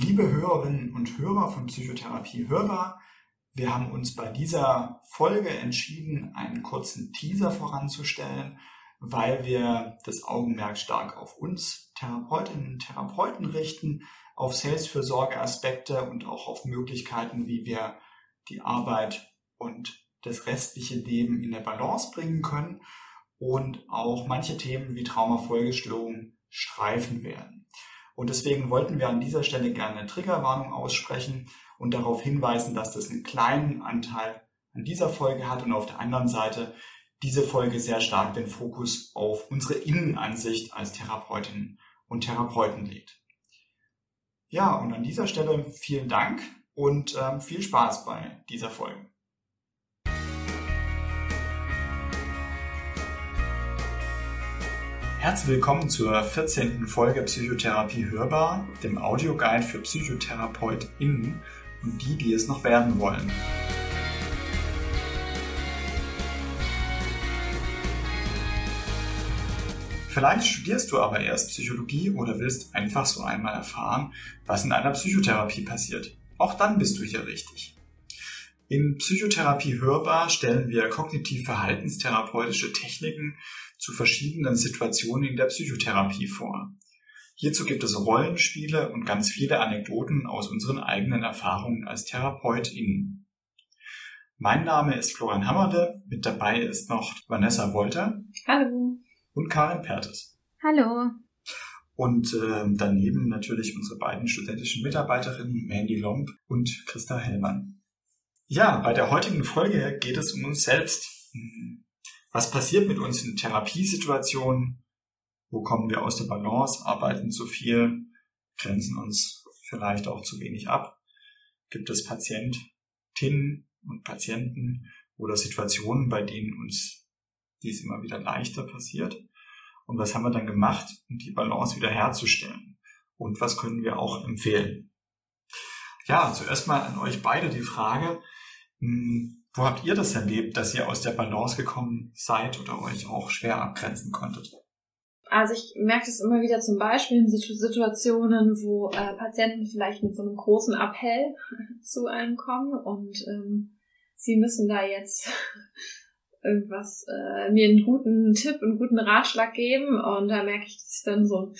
Liebe Hörerinnen und Hörer von Psychotherapie Hörbar, wir haben uns bei dieser Folge entschieden, einen kurzen Teaser voranzustellen, weil wir das Augenmerk stark auf uns Therapeutinnen und Therapeuten richten, auf Selbstfürsorgeaspekte und auch auf Möglichkeiten, wie wir die Arbeit und das restliche Leben in der Balance bringen können und auch manche Themen wie Traumafolgestörungen streifen werden. Und deswegen wollten wir an dieser Stelle gerne eine Triggerwarnung aussprechen und darauf hinweisen, dass das einen kleinen Anteil an dieser Folge hat und auf der anderen Seite diese Folge sehr stark den Fokus auf unsere Innenansicht als Therapeutinnen und Therapeuten legt. Ja, und an dieser Stelle vielen Dank und ähm, viel Spaß bei dieser Folge. Herzlich willkommen zur 14. Folge Psychotherapie Hörbar, dem Audioguide für PsychotherapeutInnen und die, die es noch werden wollen. Vielleicht studierst du aber erst Psychologie oder willst einfach so einmal erfahren, was in einer Psychotherapie passiert. Auch dann bist du hier richtig. In Psychotherapie hörbar stellen wir kognitiv-verhaltenstherapeutische Techniken zu verschiedenen Situationen in der Psychotherapie vor. Hierzu gibt es Rollenspiele und ganz viele Anekdoten aus unseren eigenen Erfahrungen als TherapeutInnen. Mein Name ist Florian Hammerle, mit dabei ist noch Vanessa Wolter. Hallo. Und Karin Pertes. Hallo. Und äh, daneben natürlich unsere beiden studentischen Mitarbeiterinnen Mandy Lomb und Christa Hellmann. Ja, bei der heutigen Folge geht es um uns selbst. Was passiert mit uns in Therapiesituationen? Wo kommen wir aus der Balance? Arbeiten zu viel? Grenzen uns vielleicht auch zu wenig ab? Gibt es Patientinnen und Patienten oder Situationen, bei denen uns dies immer wieder leichter passiert? Und was haben wir dann gemacht, um die Balance wieder herzustellen? Und was können wir auch empfehlen? Ja, zuerst mal an euch beide die Frage, hm, wo habt ihr das erlebt, dass ihr aus der Balance gekommen seid oder euch auch schwer abgrenzen konntet? Also ich merke das immer wieder zum Beispiel in Situationen, wo äh, Patienten vielleicht mit so einem großen Appell zu einem kommen und ähm, sie müssen da jetzt irgendwas, äh, mir einen guten Tipp, einen guten Ratschlag geben und da merke ich, dass ich dann so,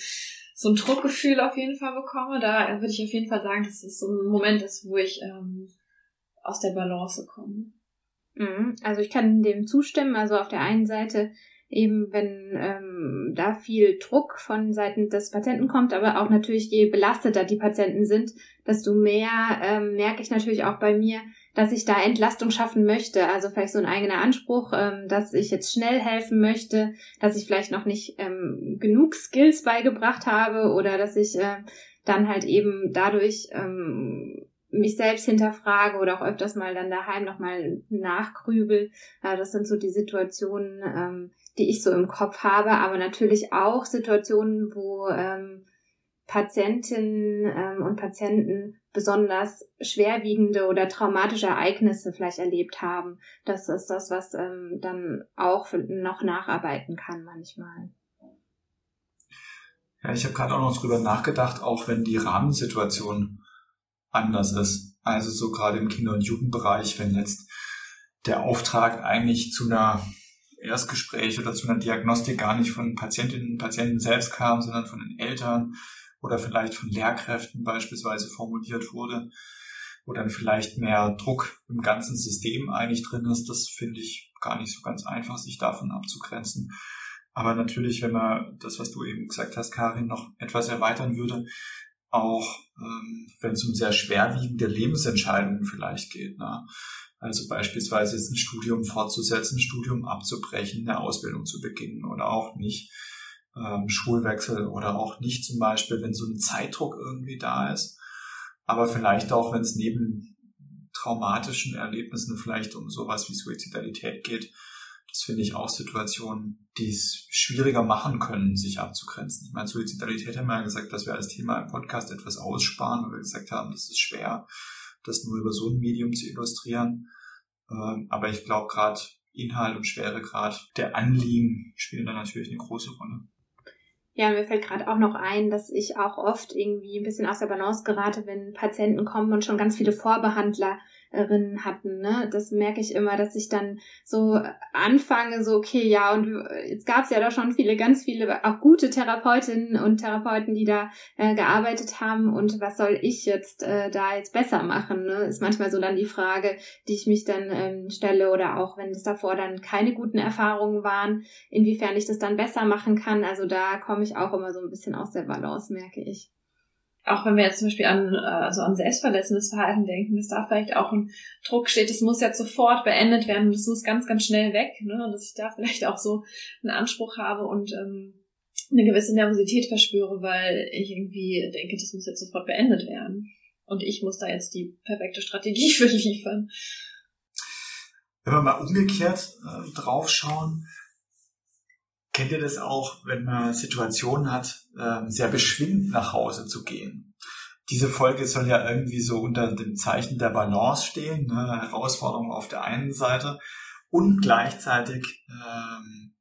so ein Druckgefühl auf jeden Fall bekomme. Da würde ich auf jeden Fall sagen, dass es so ein Moment ist, wo ich ähm, aus der Balance komme. Mhm. Also ich kann dem zustimmen. Also auf der einen Seite eben, wenn ähm, da viel Druck von Seiten des Patienten kommt, aber auch natürlich, je belasteter die Patienten sind, desto mehr ähm, merke ich natürlich auch bei mir, dass ich da Entlastung schaffen möchte. Also vielleicht so ein eigener Anspruch, ähm, dass ich jetzt schnell helfen möchte, dass ich vielleicht noch nicht ähm, genug Skills beigebracht habe oder dass ich äh, dann halt eben dadurch ähm, mich selbst hinterfrage oder auch öfters mal dann daheim nochmal nachgrübel. Das sind so die Situationen, ähm, die ich so im Kopf habe, aber natürlich auch Situationen, wo ähm, Patientinnen ähm, und Patienten besonders schwerwiegende oder traumatische Ereignisse vielleicht erlebt haben. Das ist das, was ähm, dann auch noch nacharbeiten kann manchmal. Ja, ich habe gerade auch noch drüber nachgedacht, auch wenn die Rahmensituation anders ist. Also so gerade im Kinder- und Jugendbereich, wenn jetzt der Auftrag eigentlich zu einer Erstgespräch oder zu einer Diagnostik gar nicht von Patientinnen und Patienten selbst kam, sondern von den Eltern oder vielleicht von Lehrkräften beispielsweise formuliert wurde, wo dann vielleicht mehr Druck im ganzen System eigentlich drin ist. Das finde ich gar nicht so ganz einfach, sich davon abzugrenzen. Aber natürlich, wenn man das, was du eben gesagt hast, Karin, noch etwas erweitern würde, auch ähm, wenn es um sehr schwerwiegende Lebensentscheidungen vielleicht geht. Ne? Also beispielsweise jetzt ein Studium fortzusetzen, ein Studium abzubrechen, eine Ausbildung zu beginnen oder auch nicht. Ähm, Schulwechsel oder auch nicht zum Beispiel, wenn so ein Zeitdruck irgendwie da ist. Aber vielleicht auch, wenn es neben traumatischen Erlebnissen vielleicht um sowas wie Suizidalität geht, das finde ich auch Situationen, die es schwieriger machen können, sich abzugrenzen. Ich meine, Suizidalität haben wir ja gesagt, dass wir als Thema im Podcast etwas aussparen, weil wir gesagt haben, das ist schwer, das nur über so ein Medium zu illustrieren. Ähm, aber ich glaube, gerade Inhalt und Schweregrad der Anliegen spielen da natürlich eine große Rolle. Ja, mir fällt gerade auch noch ein, dass ich auch oft irgendwie ein bisschen aus der Balance gerate, wenn Patienten kommen und schon ganz viele Vorbehandler Erinnen hatten. Ne? Das merke ich immer, dass ich dann so anfange, so, okay, ja, und jetzt gab es ja da schon viele, ganz viele, auch gute Therapeutinnen und Therapeuten, die da äh, gearbeitet haben. Und was soll ich jetzt äh, da jetzt besser machen? Ne? Ist manchmal so dann die Frage, die ich mich dann ähm, stelle oder auch, wenn es davor dann keine guten Erfahrungen waren, inwiefern ich das dann besser machen kann. Also da komme ich auch immer so ein bisschen aus der Balance, merke ich auch wenn wir jetzt zum Beispiel an, äh, also an selbstverletzendes Verhalten denken, dass da vielleicht auch ein Druck steht, das muss jetzt sofort beendet werden und das muss ganz, ganz schnell weg, ne? Und dass ich da vielleicht auch so einen Anspruch habe und ähm, eine gewisse Nervosität verspüre, weil ich irgendwie denke, das muss jetzt sofort beendet werden. Und ich muss da jetzt die perfekte Strategie für liefern. Wenn wir mal umgekehrt äh, draufschauen, Kennt ihr das auch, wenn man Situationen hat, ähm, sehr beschwingend nach Hause zu gehen? Diese Folge soll ja irgendwie so unter dem Zeichen der Balance stehen, ne? Herausforderung auf der einen Seite und gleichzeitig ähm,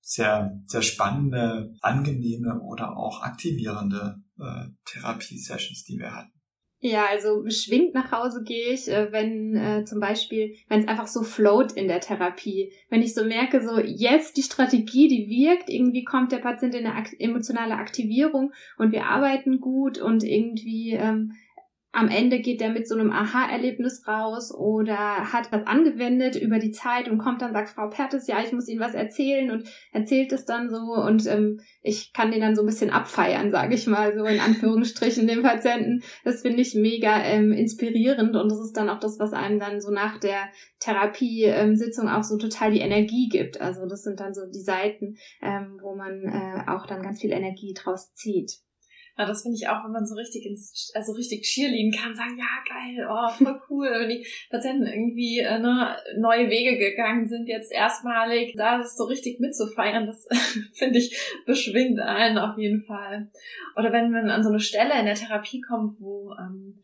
sehr, sehr spannende, angenehme oder auch aktivierende äh, Therapie-Sessions, die wir hatten. Ja, also beschwingt nach Hause gehe ich, äh, wenn äh, zum Beispiel, wenn es einfach so float in der Therapie. Wenn ich so merke, so jetzt die Strategie, die wirkt, irgendwie kommt der Patient in eine emotionale Aktivierung und wir arbeiten gut und irgendwie ähm, am Ende geht der mit so einem Aha-Erlebnis raus oder hat was angewendet über die Zeit und kommt dann, sagt Frau Pertes, ja, ich muss Ihnen was erzählen und erzählt es dann so und ähm, ich kann den dann so ein bisschen abfeiern, sage ich mal, so in Anführungsstrichen, den Patienten. Das finde ich mega ähm, inspirierend und das ist dann auch das, was einem dann so nach der Therapiesitzung ähm, auch so total die Energie gibt. Also das sind dann so die Seiten, ähm, wo man äh, auch dann ganz viel Energie draus zieht. Ja, das finde ich auch, wenn man so richtig ins, also richtig cheerleaden kann, sagen, ja, geil, oh, voll cool. wenn die Patienten irgendwie äh, ne, neue Wege gegangen sind, jetzt erstmalig, da ist so richtig mitzufeiern, das finde ich beschwingt allen auf jeden Fall. Oder wenn man an so eine Stelle in der Therapie kommt, wo ähm,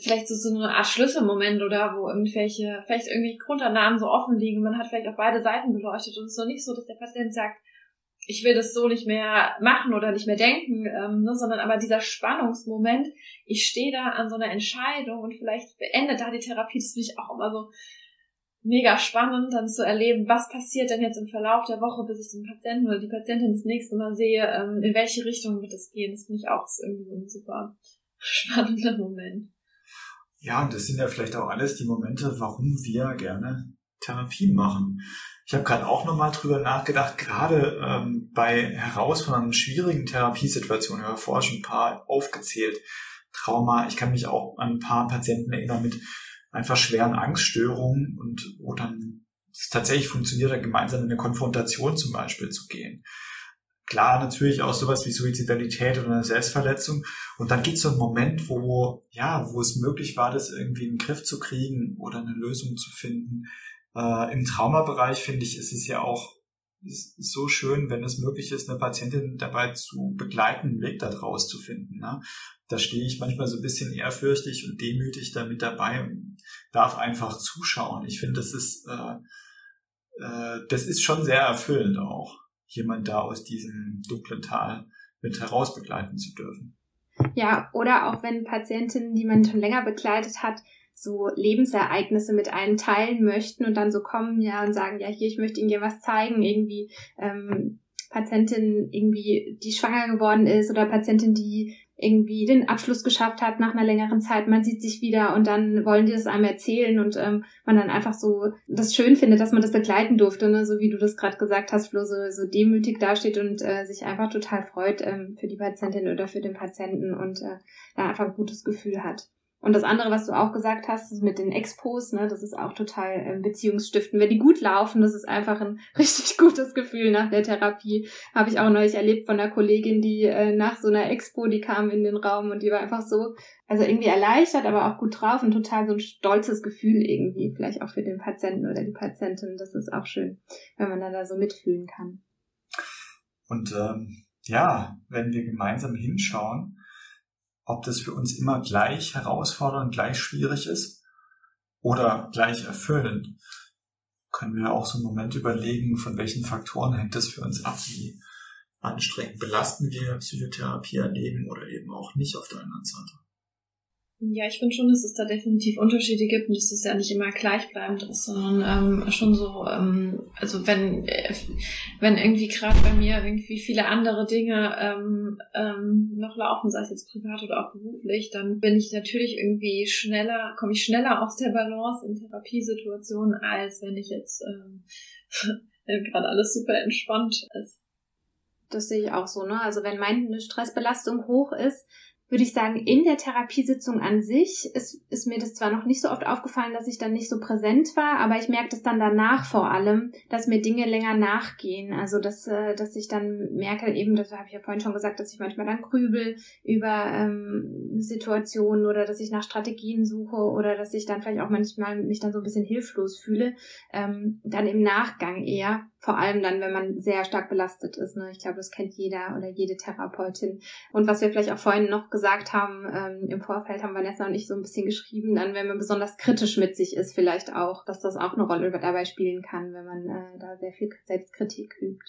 vielleicht so, so eine Art Schlüsselmoment oder wo irgendwelche, vielleicht irgendwie Grundannahmen so offen liegen, man hat vielleicht auch beide Seiten beleuchtet und es ist so nicht so, dass der Patient sagt, ich will das so nicht mehr machen oder nicht mehr denken, ähm, ne, sondern aber dieser Spannungsmoment, ich stehe da an so einer Entscheidung und vielleicht beendet da die Therapie, das finde ich auch immer so mega spannend, dann zu erleben, was passiert denn jetzt im Verlauf der Woche, bis ich den Patienten oder die Patientin das nächste Mal sehe, ähm, in welche Richtung wird es gehen. Das finde ich auch irgendwie ein super spannender Moment. Ja, und das sind ja vielleicht auch alles die Momente, warum wir gerne Therapie machen. Ich habe gerade auch nochmal drüber nachgedacht, gerade ähm, bei herausfordernden, schwierigen Therapiesituationen, ich habe vorher schon ein paar aufgezählt, Trauma, ich kann mich auch an ein paar Patienten erinnern mit einfach schweren Angststörungen und wo dann es tatsächlich funktioniert, dann gemeinsam in eine Konfrontation zum Beispiel zu gehen. Klar, natürlich auch sowas wie Suizidalität oder eine Selbstverletzung. Und dann gibt es so einen Moment, wo, ja, wo es möglich war, das irgendwie in den Griff zu kriegen oder eine Lösung zu finden. Äh, Im Traumabereich finde ich, ist es ja auch so schön, wenn es möglich ist, eine Patientin dabei zu begleiten, einen Weg da draus zu finden. Ne? Da stehe ich manchmal so ein bisschen ehrfürchtig und demütig damit dabei und darf einfach zuschauen. Ich finde, das ist, äh, äh, das ist schon sehr erfüllend auch, jemand da aus diesem dunklen Tal mit heraus begleiten zu dürfen. Ja, oder auch wenn Patientinnen, die man schon länger begleitet hat, so Lebensereignisse mit einem teilen möchten und dann so kommen ja und sagen, ja, hier, ich möchte Ihnen ja was zeigen, irgendwie ähm, Patientin irgendwie, die schwanger geworden ist oder Patientin, die irgendwie den Abschluss geschafft hat nach einer längeren Zeit, man sieht sich wieder und dann wollen die das einem erzählen und ähm, man dann einfach so das schön findet, dass man das begleiten durfte, ne? so wie du das gerade gesagt hast, Flo, so, so demütig dasteht und äh, sich einfach total freut ähm, für die Patientin oder für den Patienten und äh, da einfach ein gutes Gefühl hat. Und das andere, was du auch gesagt hast, mit den Expos, ne, das ist auch total äh, beziehungsstiften. Wenn die gut laufen, das ist einfach ein richtig gutes Gefühl nach der Therapie. Habe ich auch neulich erlebt von einer Kollegin, die äh, nach so einer Expo, die kam in den Raum und die war einfach so, also irgendwie erleichtert, aber auch gut drauf und total so ein stolzes Gefühl irgendwie, vielleicht auch für den Patienten oder die Patientin. Das ist auch schön, wenn man dann da so mitfühlen kann. Und ähm, ja, wenn wir gemeinsam hinschauen, ob das für uns immer gleich herausfordernd, gleich schwierig ist oder gleich erfüllend. Können wir auch so einen Moment überlegen, von welchen Faktoren hängt das für uns ab, wie anstrengend? Belasten wir Psychotherapie erleben oder eben auch nicht auf der anderen Seite? Ja, ich finde schon, dass es da definitiv Unterschiede gibt und dass es ja nicht immer gleichbleibend ist, sondern ähm, schon so, ähm, also wenn, äh, wenn irgendwie gerade bei mir irgendwie viele andere Dinge ähm, ähm, noch laufen, sei es jetzt privat oder auch beruflich, dann bin ich natürlich irgendwie schneller, komme ich schneller aus der Balance in Therapiesituationen, als wenn ich jetzt ähm, gerade alles super entspannt ist. Das sehe ich auch so, ne? Also wenn meine Stressbelastung hoch ist, würde ich sagen, in der Therapiesitzung an sich ist, ist mir das zwar noch nicht so oft aufgefallen, dass ich dann nicht so präsent war, aber ich merke das dann danach vor allem, dass mir Dinge länger nachgehen. Also dass, äh, dass ich dann merke, eben, das habe ich ja vorhin schon gesagt, dass ich manchmal dann grübel über ähm, Situationen oder dass ich nach Strategien suche oder dass ich dann vielleicht auch manchmal mich dann so ein bisschen hilflos fühle. Ähm, dann im Nachgang eher vor allem dann, wenn man sehr stark belastet ist. Ne? Ich glaube, das kennt jeder oder jede Therapeutin. Und was wir vielleicht auch vorhin noch gesagt haben, ähm, im Vorfeld haben Vanessa und ich so ein bisschen geschrieben, dann, wenn man besonders kritisch mit sich ist, vielleicht auch, dass das auch eine Rolle dabei spielen kann, wenn man äh, da sehr viel Selbstkritik übt.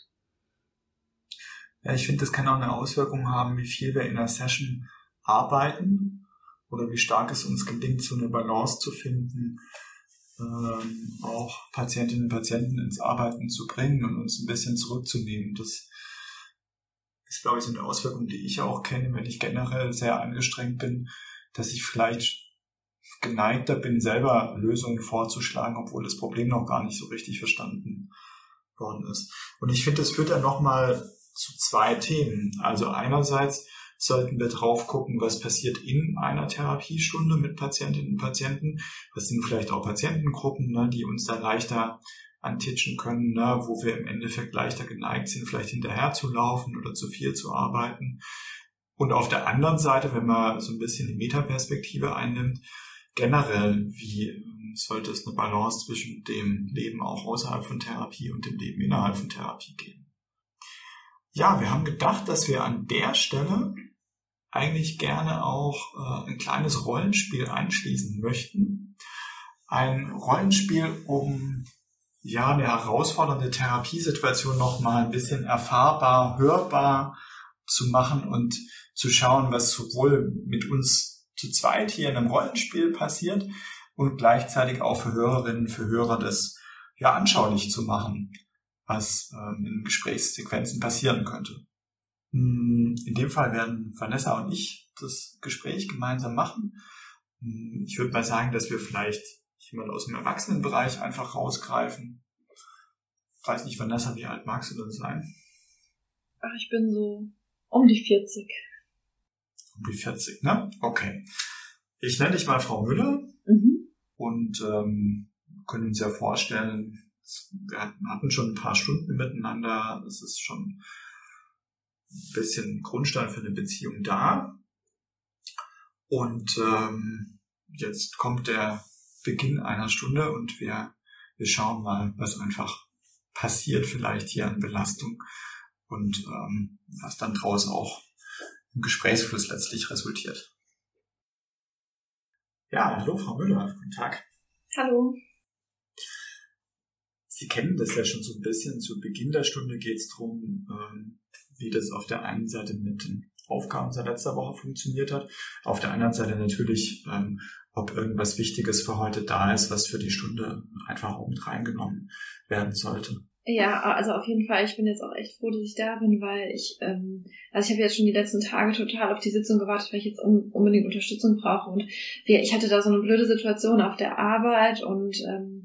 Ja, ich finde, das kann auch eine Auswirkung haben, wie viel wir in einer Session arbeiten oder wie stark es uns gelingt, so eine Balance zu finden ähm, auch Patientinnen und Patienten ins Arbeiten zu bringen und uns ein bisschen zurückzunehmen. Das ist, glaube ich, so eine Auswirkung, die ich auch kenne, wenn ich generell sehr angestrengt bin, dass ich vielleicht geneigter bin, selber Lösungen vorzuschlagen, obwohl das Problem noch gar nicht so richtig verstanden worden ist. Und ich finde, das führt dann nochmal zu zwei Themen. Also einerseits sollten wir drauf gucken, was passiert in einer Therapiestunde mit Patientinnen und Patienten. Was sind vielleicht auch Patientengruppen, ne, die uns da leichter antitschen können, ne, wo wir im Endeffekt leichter geneigt sind, vielleicht hinterher zu laufen oder zu viel zu arbeiten. Und auf der anderen Seite, wenn man so ein bisschen die Metaperspektive einnimmt, generell, wie ähm, sollte es eine Balance zwischen dem Leben auch außerhalb von Therapie und dem Leben innerhalb von Therapie geben? Ja, wir haben gedacht, dass wir an der Stelle eigentlich gerne auch äh, ein kleines Rollenspiel einschließen möchten. Ein Rollenspiel, um ja eine herausfordernde Therapiesituation noch mal ein bisschen erfahrbar, hörbar zu machen und zu schauen, was sowohl mit uns zu zweit hier in einem Rollenspiel passiert und gleichzeitig auch für Hörerinnen, für Hörer das ja anschaulich zu machen, was ähm, in Gesprächssequenzen passieren könnte. Hm, in dem Fall werden Vanessa und ich das Gespräch gemeinsam machen. Hm, ich würde mal sagen, dass wir vielleicht jemand aus dem Erwachsenenbereich einfach rausgreifen. Ich weiß nicht, Vanessa, wie alt magst du denn sein? Ach, ich bin so um die 40. Um die 40, ne? Okay. Ich nenne dich mal Frau Müller mhm. und ähm, können uns ja vorstellen, wir hatten schon ein paar Stunden miteinander. Es ist schon bisschen Grundstein für eine Beziehung da. Und ähm, jetzt kommt der Beginn einer Stunde und wir, wir schauen mal, was einfach passiert vielleicht hier an Belastung und ähm, was dann daraus auch im Gesprächsfluss letztlich resultiert. Ja, hallo Frau Müller, guten Tag. Hallo. Sie kennen das ja schon so ein bisschen. Zu Beginn der Stunde geht es darum, ähm, wie das auf der einen Seite mit den Aufgaben seit letzter Woche funktioniert hat. Auf der anderen Seite natürlich, ähm, ob irgendwas Wichtiges für heute da ist, was für die Stunde einfach auch mit reingenommen werden sollte. Ja, also auf jeden Fall. Ich bin jetzt auch echt froh, dass ich da bin, weil ich, ähm, also ich habe jetzt schon die letzten Tage total auf die Sitzung gewartet, weil ich jetzt un unbedingt Unterstützung brauche. Und wir, ich hatte da so eine blöde Situation auf der Arbeit und ähm,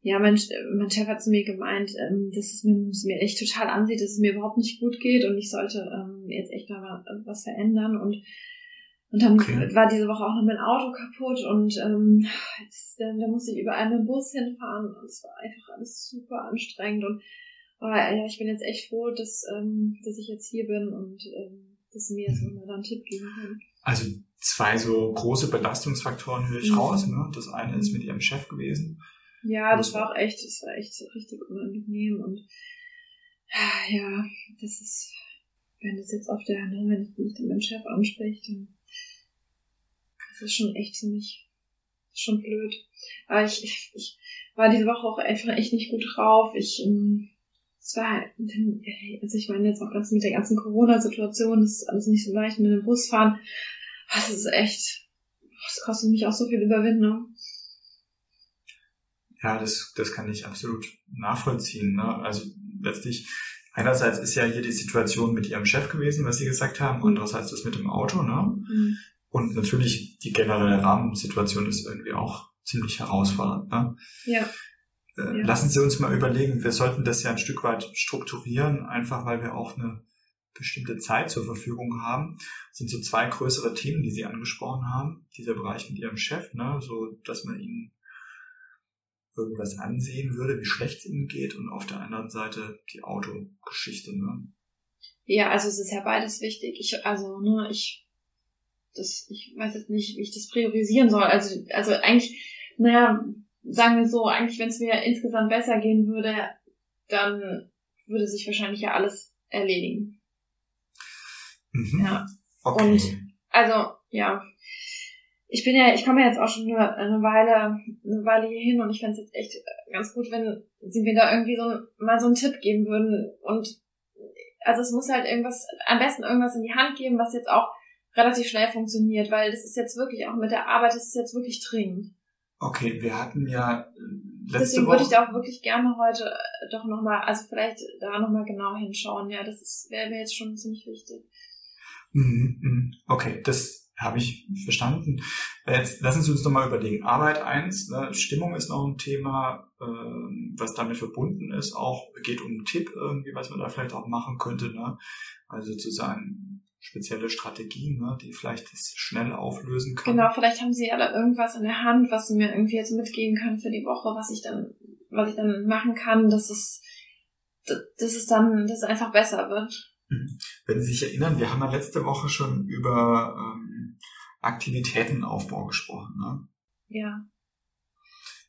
ja, mein, mein Chef hat zu mir gemeint, ähm, dass es mir, echt total ansieht, dass es mir überhaupt nicht gut geht und ich sollte ähm, jetzt echt mal was verändern und und dann okay. war diese Woche auch noch mein Auto kaputt und ähm, jetzt, da, da musste ich überall mit dem Bus hinfahren und es war einfach alles super anstrengend und aber ja, ich bin jetzt echt froh, dass, ähm, dass ich jetzt hier bin und ähm, dass Sie mir jetzt nochmal da einen Tipp geben können. Also zwei so große Belastungsfaktoren höre ich mhm. raus. Ne? Das eine ist mit Ihrem Chef gewesen ja, das war auch echt, das war echt richtig unangenehm und ja, das ist, wenn das jetzt auf der, ne, wenn ich nicht meinen Chef anspreche, dann das ist schon echt ziemlich, schon blöd. Aber ich, ich, ich war diese Woche auch einfach echt nicht gut drauf. Ich, ähm, es war, also ich meine jetzt auch ganz mit der ganzen Corona-Situation, das ist alles nicht so leicht mit dem Bus fahren. Das ist echt, das kostet mich auch so viel Überwindung. Ja, das, das kann ich absolut nachvollziehen. Ne? Also letztlich, einerseits ist ja hier die Situation mit ihrem Chef gewesen, was Sie gesagt haben, andererseits das mit dem Auto. Ne? Mhm. Und natürlich die generelle Rahmensituation ist irgendwie auch ziemlich herausfordernd. Ne? Ja. Äh, ja. Lassen Sie uns mal überlegen, wir sollten das ja ein Stück weit strukturieren, einfach weil wir auch eine bestimmte Zeit zur Verfügung haben. Das sind so zwei größere Themen, die Sie angesprochen haben. Dieser Bereich mit Ihrem Chef, ne, so dass man Ihnen irgendwas ansehen würde, wie schlecht es Ihnen geht, und auf der anderen Seite die Autogeschichte. Ne? Ja, also es ist ja beides wichtig. Ich, also, ne, ich, das, ich weiß jetzt nicht, wie ich das priorisieren soll. Also, also eigentlich, naja, sagen wir so, eigentlich, wenn es mir insgesamt besser gehen würde, dann würde sich wahrscheinlich ja alles erledigen. Mhm. Ja. Okay. Und also, ja. Ich bin ja, ich komme ja jetzt auch schon eine, eine Weile, eine Weile hier hin und ich fände es jetzt echt ganz gut, wenn sie mir da irgendwie so mal so einen Tipp geben würden. Und also es muss halt irgendwas, am besten irgendwas in die Hand geben, was jetzt auch relativ schnell funktioniert, weil das ist jetzt wirklich auch mit der Arbeit, das ist jetzt wirklich dringend. Okay, wir hatten ja äh, letzte Deswegen Woche... würde ich da auch wirklich gerne heute äh, doch nochmal, also vielleicht da nochmal genau hinschauen. Ja, das wäre mir jetzt schon ziemlich wichtig. Mhm, mhm. Okay, das habe ich verstanden. Jetzt lassen Sie uns nochmal überlegen. Arbeit eins, ne, Stimmung ist noch ein Thema, äh, was damit verbunden ist. Auch geht um einen Tipp irgendwie, was man da vielleicht auch machen könnte. Ne? Also zu sagen, spezielle Strategien, ne, die vielleicht das schnell auflösen können. Genau, vielleicht haben sie ja da irgendwas in der Hand, was sie mir irgendwie jetzt mitgeben können für die Woche, was ich dann, was ich dann machen kann, dass es, dass es dann, dass es einfach besser wird. Mhm. Wenn Sie sich erinnern, wir haben ja letzte Woche schon über ähm, Aktivitätenaufbau gesprochen, ne? Ja.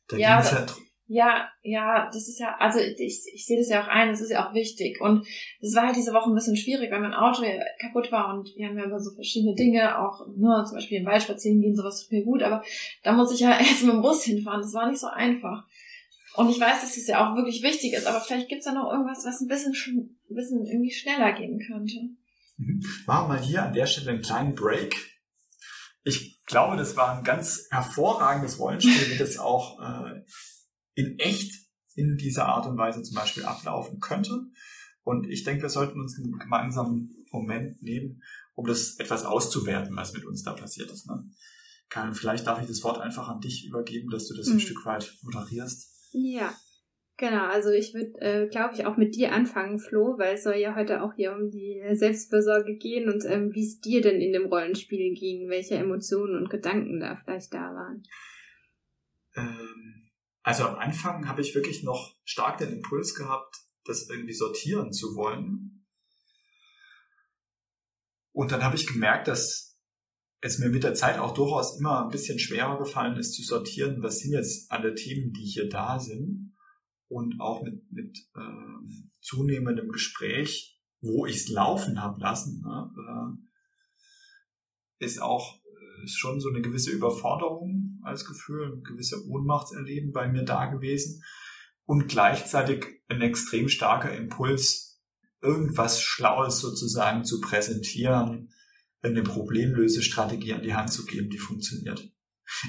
Da ja, es ja ja, ja, das ist ja, also ich, ich sehe das ja auch ein, das ist ja auch wichtig. Und es war halt diese Woche ein bisschen schwierig, weil mein Auto ja kaputt war und wir haben ja immer so verschiedene Dinge, auch ne, zum Beispiel im Wald spazieren gehen, sowas tut mir gut, aber da muss ich ja erst mit dem Bus hinfahren, das war nicht so einfach. Und ich weiß, dass es ja auch wirklich wichtig ist, aber vielleicht gibt's da noch irgendwas, was ein bisschen, ein bisschen irgendwie schneller gehen könnte. Mhm. Machen wir mal hier an der Stelle einen kleinen Break. Ich glaube, das war ein ganz hervorragendes Rollenspiel, wie das auch äh, in echt in dieser Art und Weise zum Beispiel ablaufen könnte. Und ich denke, wir sollten uns einen gemeinsamen Moment nehmen, um das etwas auszuwerten, was mit uns da passiert ist. Ne? Karin, vielleicht darf ich das Wort einfach an dich übergeben, dass du das mhm. ein Stück weit moderierst. Ja, genau. Also ich würde, äh, glaube ich, auch mit dir anfangen, Flo, weil es soll ja heute auch hier um die Selbstfürsorge gehen und ähm, wie es dir denn in dem Rollenspiel ging, welche Emotionen und Gedanken da vielleicht da waren. Ähm also am Anfang habe ich wirklich noch stark den Impuls gehabt, das irgendwie sortieren zu wollen. Und dann habe ich gemerkt, dass es mir mit der Zeit auch durchaus immer ein bisschen schwerer gefallen ist zu sortieren, was sind jetzt alle Themen, die hier da sind. Und auch mit, mit äh, zunehmendem Gespräch, wo ich es laufen habe lassen, ne, äh, ist auch ist schon so eine gewisse Überforderung als Gefühl, ein gewisser Ohnmachtserleben bei mir da gewesen und gleichzeitig ein extrem starker Impuls, irgendwas Schlaues sozusagen zu präsentieren, eine Problemlösestrategie an die Hand zu geben, die funktioniert.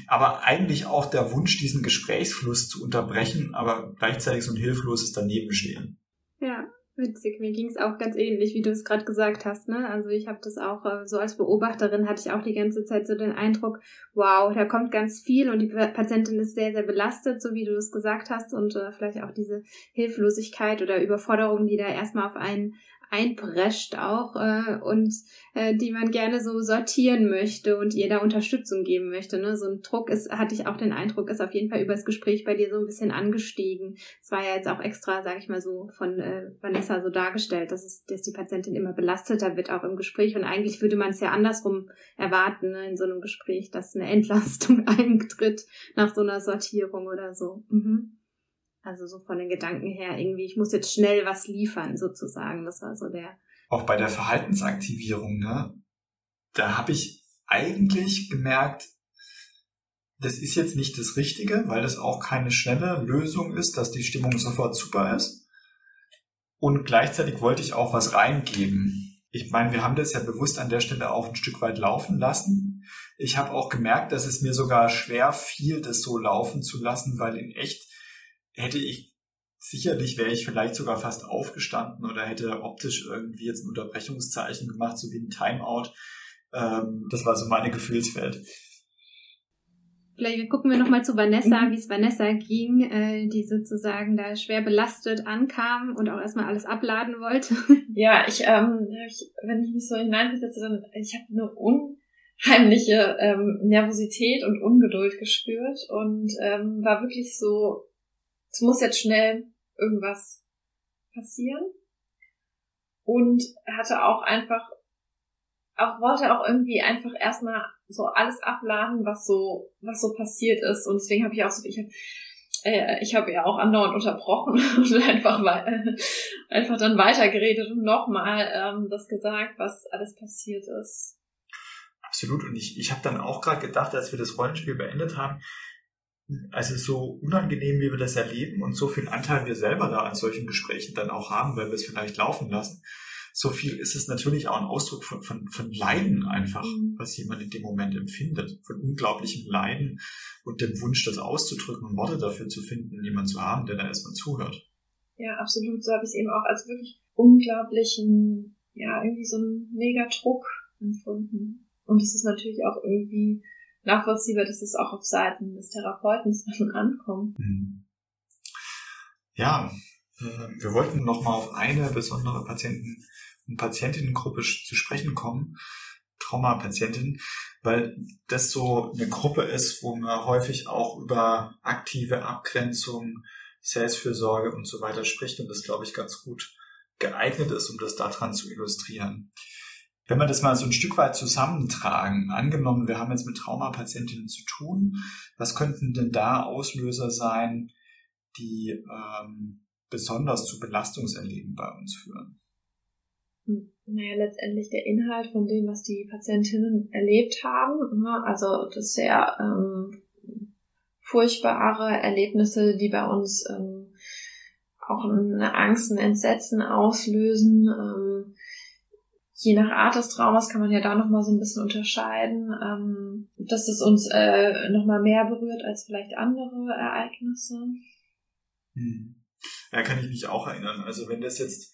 Aber eigentlich auch der Wunsch, diesen Gesprächsfluss zu unterbrechen, aber gleichzeitig so ein hilfloses Danebenstehen. Ja, Witzig, mir ging es auch ganz ähnlich, wie du es gerade gesagt hast. Ne? Also ich habe das auch äh, so als Beobachterin hatte ich auch die ganze Zeit so den Eindruck, wow, da kommt ganz viel und die Patientin ist sehr, sehr belastet, so wie du es gesagt hast und äh, vielleicht auch diese Hilflosigkeit oder Überforderung, die da erstmal auf einen einprescht auch äh, und äh, die man gerne so sortieren möchte und ihr da Unterstützung geben möchte. Ne? So ein Druck ist, hatte ich auch den Eindruck, ist auf jeden Fall über das Gespräch bei dir so ein bisschen angestiegen. Es war ja jetzt auch extra, sag ich mal so, von äh, Vanessa so dargestellt, dass, es, dass die Patientin immer belasteter wird, auch im Gespräch. Und eigentlich würde man es ja andersrum erwarten, ne, in so einem Gespräch, dass eine Entlastung eintritt nach so einer Sortierung oder so. Mhm. Also so von den Gedanken her irgendwie, ich muss jetzt schnell was liefern, sozusagen. Das war so der. Auch bei der Verhaltensaktivierung, ne? Da habe ich eigentlich gemerkt, das ist jetzt nicht das Richtige, weil das auch keine schnelle Lösung ist, dass die Stimmung sofort super ist. Und gleichzeitig wollte ich auch was reingeben. Ich meine, wir haben das ja bewusst an der Stelle auch ein Stück weit laufen lassen. Ich habe auch gemerkt, dass es mir sogar schwer fiel, das so laufen zu lassen, weil in echt hätte ich sicherlich wäre ich vielleicht sogar fast aufgestanden oder hätte optisch irgendwie jetzt ein Unterbrechungszeichen gemacht, so wie ein Timeout. Ähm, das war so meine Gefühlswelt. Vielleicht gucken wir nochmal zu Vanessa, mhm. wie es Vanessa ging, äh, die sozusagen da schwer belastet ankam und auch erstmal alles abladen wollte. Ja, ich, ähm, ich wenn ich mich so hineinversetze, dann ich habe eine unheimliche ähm, Nervosität und Ungeduld gespürt und ähm, war wirklich so, es muss jetzt schnell irgendwas passieren. Und hatte auch einfach auch wollte auch irgendwie einfach erstmal so alles abladen, was so was so passiert ist. Und deswegen habe ich auch so ich habe äh, ich habe ja auch andauernd unterbrochen und einfach einfach dann weitergeredet und nochmal ähm, das gesagt, was alles passiert ist. Absolut. Und ich ich habe dann auch gerade gedacht, als wir das Rollenspiel beendet haben, also so unangenehm, wie wir das erleben und so viel Anteil wir selber da an solchen Gesprächen dann auch haben, weil wir es vielleicht laufen lassen, so viel ist es natürlich auch ein Ausdruck von, von, von Leiden einfach, mhm. was jemand in dem Moment empfindet, von unglaublichem Leiden und dem Wunsch, das auszudrücken und Worte dafür zu finden, jemand zu haben, der da erstmal zuhört. Ja, absolut. So habe ich es eben auch als wirklich unglaublichen, ja, irgendwie so einen mega Druck empfunden. Und es ist natürlich auch irgendwie nachvollziehbar, dass es auch auf Seiten des Therapeuten ankommt. Mhm. Ja, äh, wir wollten noch mal auf eine besondere Patienten- und Patientinnengruppe zu sprechen kommen, Traumapatientin, weil das so eine Gruppe ist, wo man häufig auch über aktive Abgrenzung, Selbstfürsorge und so weiter spricht und das, glaube ich, ganz gut geeignet ist, um das daran zu illustrieren. Wenn wir das mal so ein Stück weit zusammentragen, angenommen, wir haben jetzt mit Traumapatientinnen zu tun, was könnten denn da Auslöser sein, die ähm, besonders zu Belastungserleben bei uns führen? Naja, letztendlich der Inhalt von dem, was die Patientinnen erlebt haben. Ne? Also das sehr ähm, furchtbare Erlebnisse, die bei uns ähm, auch eine Angst, ein Entsetzen auslösen. Ähm, je nach Art des Traumas kann man ja da nochmal so ein bisschen unterscheiden, ähm, dass das uns äh, nochmal mehr berührt als vielleicht andere Ereignisse. Hm. Ja, kann ich mich auch erinnern. Also wenn das jetzt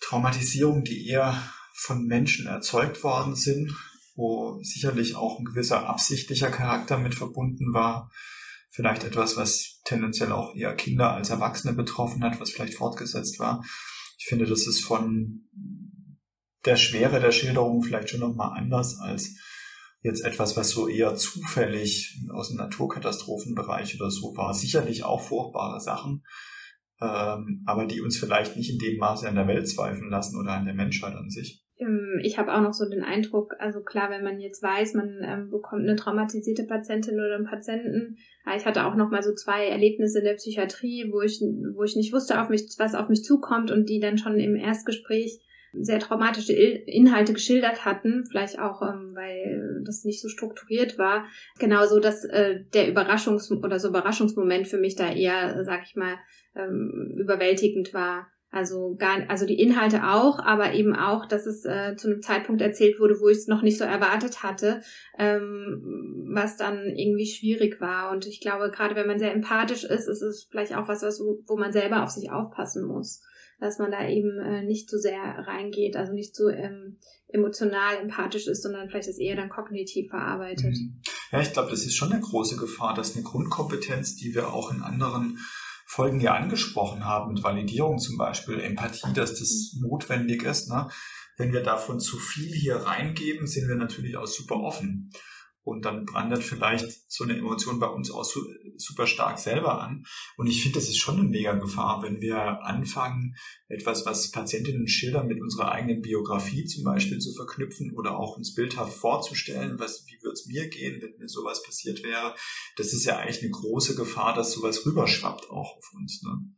Traumatisierungen, die eher von Menschen erzeugt worden sind, wo sicherlich auch ein gewisser absichtlicher Charakter mit verbunden war, vielleicht etwas, was tendenziell auch eher Kinder als Erwachsene betroffen hat, was vielleicht fortgesetzt war. Ich finde, das ist von der Schwere der Schilderung vielleicht schon nochmal anders als jetzt etwas, was so eher zufällig aus dem Naturkatastrophenbereich oder so war. Sicherlich auch furchtbare Sachen, ähm, aber die uns vielleicht nicht in dem Maße an der Welt zweifeln lassen oder an der Menschheit an sich. Ähm, ich habe auch noch so den Eindruck, also klar, wenn man jetzt weiß, man ähm, bekommt eine traumatisierte Patientin oder einen Patienten. Ich hatte auch noch mal so zwei Erlebnisse in der Psychiatrie, wo ich, wo ich nicht wusste, auf mich, was auf mich zukommt und die dann schon im Erstgespräch sehr traumatische Inhalte geschildert hatten, vielleicht auch, ähm, weil das nicht so strukturiert war. Genauso, dass äh, der Überraschungs- oder so Überraschungsmoment für mich da eher, sag ich mal, ähm, überwältigend war. Also gar, also die Inhalte auch, aber eben auch, dass es äh, zu einem Zeitpunkt erzählt wurde, wo ich es noch nicht so erwartet hatte, ähm, was dann irgendwie schwierig war. Und ich glaube, gerade wenn man sehr empathisch ist, ist es vielleicht auch was, was wo man selber auf sich aufpassen muss dass man da eben äh, nicht zu sehr reingeht, also nicht zu ähm, emotional empathisch ist, sondern vielleicht das eher dann kognitiv verarbeitet. Mhm. Ja, ich glaube, das ist schon eine große Gefahr, dass eine Grundkompetenz, die wir auch in anderen Folgen ja angesprochen haben, mit Validierung zum Beispiel, Empathie, dass das mhm. notwendig ist. Ne? Wenn wir davon zu viel hier reingeben, sind wir natürlich auch super offen. Und dann brandet vielleicht so eine Emotion bei uns auch super stark selber an. Und ich finde, das ist schon eine mega Gefahr, wenn wir anfangen, etwas, was Patientinnen schildern, mit unserer eigenen Biografie zum Beispiel zu verknüpfen oder auch uns bildhaft vorzustellen, was, wie würde es mir gehen, wenn mir sowas passiert wäre. Das ist ja eigentlich eine große Gefahr, dass sowas rüberschwappt auch auf uns. Ne?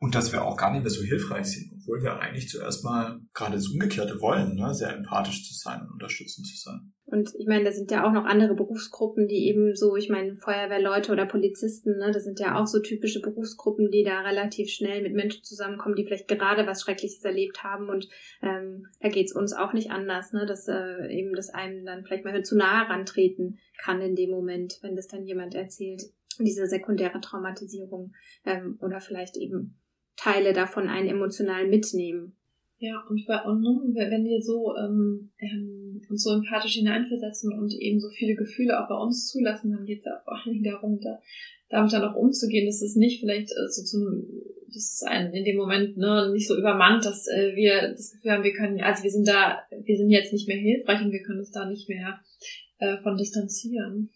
Und dass wir auch gar nicht mehr so hilfreich sind, obwohl wir eigentlich zuerst mal gerade das Umgekehrte wollen, ne? sehr empathisch zu sein und unterstützend zu sein. Und ich meine, da sind ja auch noch andere Berufsgruppen, die eben so, ich meine, Feuerwehrleute oder Polizisten, ne, das sind ja auch so typische Berufsgruppen, die da relativ schnell mit Menschen zusammenkommen, die vielleicht gerade was Schreckliches erlebt haben. Und ähm, da geht's uns auch nicht anders, ne, dass äh, eben das einem dann vielleicht mal zu nahe rantreten kann in dem Moment, wenn das dann jemand erzählt, diese sekundäre Traumatisierung ähm, oder vielleicht eben Teile davon einen emotional mitnehmen. Ja, und, und wenn wir so ähm, ähm, uns so empathisch hineinversetzen und eben so viele Gefühle auch bei uns zulassen, dann geht es ja vor allen Dingen darum, da, damit dann auch umzugehen, dass es nicht vielleicht äh, so zu das ist ein in dem Moment ne, nicht so übermannt, dass äh, wir das Gefühl haben, wir können, also wir sind da, wir sind jetzt nicht mehr hilfreich und wir können uns da nicht mehr äh, von distanzieren.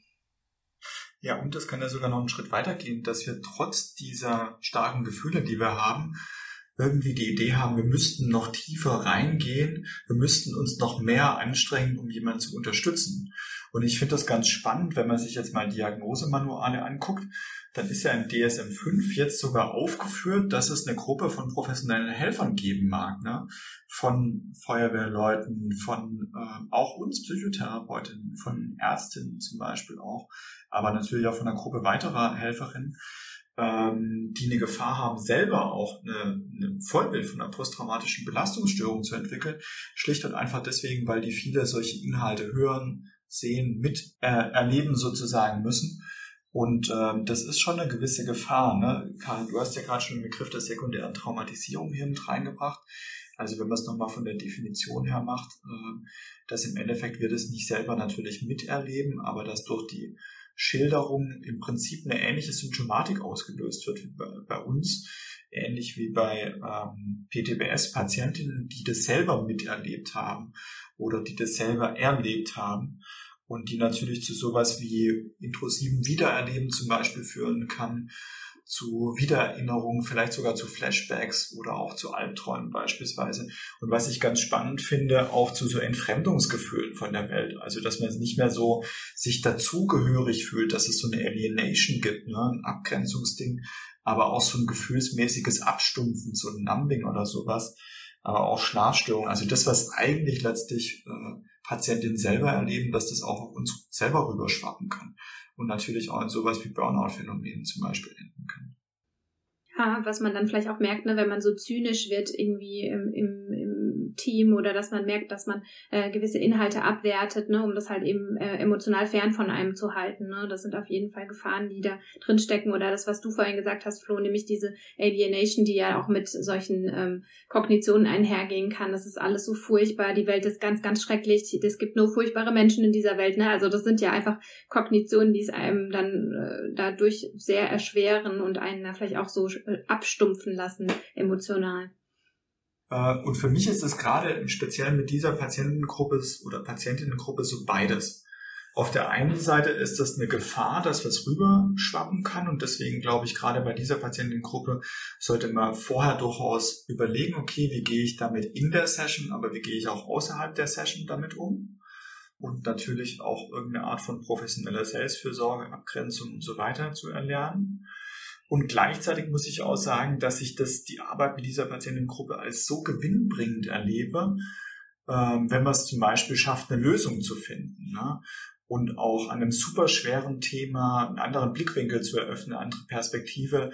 Ja, und das kann ja sogar noch einen Schritt weitergehen, dass wir trotz dieser starken Gefühle, die wir haben, irgendwie die Idee haben, wir müssten noch tiefer reingehen, wir müssten uns noch mehr anstrengen, um jemanden zu unterstützen. Und ich finde das ganz spannend, wenn man sich jetzt mal Diagnosemanuale anguckt, dann ist ja im DSM 5 jetzt sogar aufgeführt, dass es eine Gruppe von professionellen Helfern geben mag, ne? von Feuerwehrleuten, von äh, auch uns Psychotherapeutinnen, von Ärztinnen zum Beispiel auch, aber natürlich auch von einer Gruppe weiterer Helferinnen, ähm, die eine Gefahr haben, selber auch eine, eine Vollbild von einer posttraumatischen Belastungsstörung zu entwickeln, schlicht und einfach deswegen, weil die viele solche Inhalte hören, sehen, mit äh, erleben sozusagen müssen. Und ähm, das ist schon eine gewisse Gefahr. Ne? Karl, du hast ja gerade schon den Begriff der sekundären Traumatisierung hier mit reingebracht. Also wenn man es nochmal von der Definition her macht, äh, dass im Endeffekt wir das nicht selber natürlich miterleben, aber dass durch die Schilderung im Prinzip eine ähnliche Symptomatik ausgelöst wird wie bei, bei uns, ähnlich wie bei ähm, PTBS-Patientinnen, die das selber miterlebt haben oder die das selber erlebt haben und die natürlich zu sowas wie intrusiven Wiedererleben zum Beispiel führen kann zu Wiedererinnerungen, vielleicht sogar zu Flashbacks oder auch zu Albträumen beispielsweise. Und was ich ganz spannend finde, auch zu so Entfremdungsgefühlen von der Welt. Also, dass man nicht mehr so sich dazugehörig fühlt, dass es so eine Alienation gibt, ne? ein Abgrenzungsding, aber auch so ein gefühlsmäßiges Abstumpfen, so ein Numbing oder sowas, aber auch Schlafstörungen. Also das, was eigentlich letztlich äh, Patientinnen selber erleben, dass das auch auf uns selber rüberschwappen kann und natürlich auch in sowas wie Burnout-Phänomenen zum Beispiel enden kann. Ja, was man dann vielleicht auch merkt, ne, wenn man so zynisch wird irgendwie im, im Team oder dass man merkt, dass man äh, gewisse Inhalte abwertet, ne, um das halt eben äh, emotional fern von einem zu halten. Ne. Das sind auf jeden Fall Gefahren, die da drin stecken oder das, was du vorhin gesagt hast, Flo, nämlich diese Alienation, die ja auch mit solchen ähm, Kognitionen einhergehen kann. Das ist alles so furchtbar, die Welt ist ganz, ganz schrecklich, es gibt nur furchtbare Menschen in dieser Welt. Ne. Also das sind ja einfach Kognitionen, die es einem dann äh, dadurch sehr erschweren und einen da vielleicht auch so äh, abstumpfen lassen emotional. Äh, und für mich ist es gerade im Speziellen mit dieser Patientengruppe oder Patientinnengruppe so beides. Auf der einen Seite ist das eine Gefahr, dass was rüberschwappen kann und deswegen glaube ich, gerade bei dieser Patientengruppe sollte man vorher durchaus überlegen, okay, wie gehe ich damit in der Session, aber wie gehe ich auch außerhalb der Session damit um? Und natürlich auch irgendeine Art von professioneller Selbstfürsorge, Abgrenzung und so weiter zu erlernen. Und gleichzeitig muss ich auch sagen, dass ich das, die Arbeit mit dieser Patientengruppe als so gewinnbringend erlebe, ähm, wenn man es zum Beispiel schafft, eine Lösung zu finden. Ne? Und auch an einem super schweren Thema einen anderen Blickwinkel zu eröffnen, eine andere Perspektive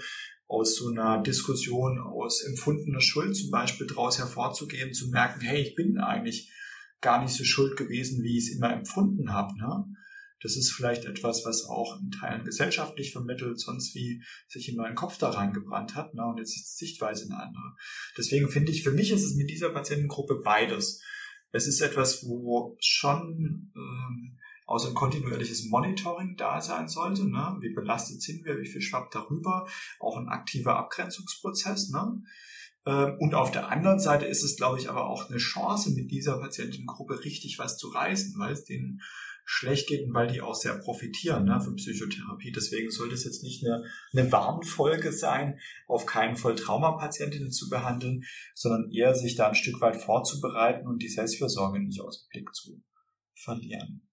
aus so einer Diskussion, aus empfundener Schuld zum Beispiel daraus hervorzugehen, zu merken, hey, ich bin eigentlich gar nicht so schuld gewesen, wie ich es immer empfunden habe. Ne? Das ist vielleicht etwas, was auch in Teilen gesellschaftlich vermittelt, sonst wie sich in meinen Kopf da reingebrannt hat. Na, und jetzt ist die Sichtweise eine andere. Deswegen finde ich, für mich ist es mit dieser Patientengruppe beides. Es ist etwas, wo schon ähm, auch so ein kontinuierliches Monitoring da sein sollte. Ne? Wie belastet sind wir, wie viel schwappt darüber? Auch ein aktiver Abgrenzungsprozess. Ne? Ähm, und auf der anderen Seite ist es, glaube ich, aber auch eine Chance, mit dieser Patientengruppe richtig was zu reißen, weil es denen schlecht geht und weil die auch sehr profitieren ne, von Psychotherapie. Deswegen sollte es jetzt nicht eine, eine Warnfolge sein, auf keinen Fall Traumapatientinnen zu behandeln, sondern eher sich da ein Stück weit vorzubereiten und die Selbstfürsorge nicht aus dem Blick zu verlieren.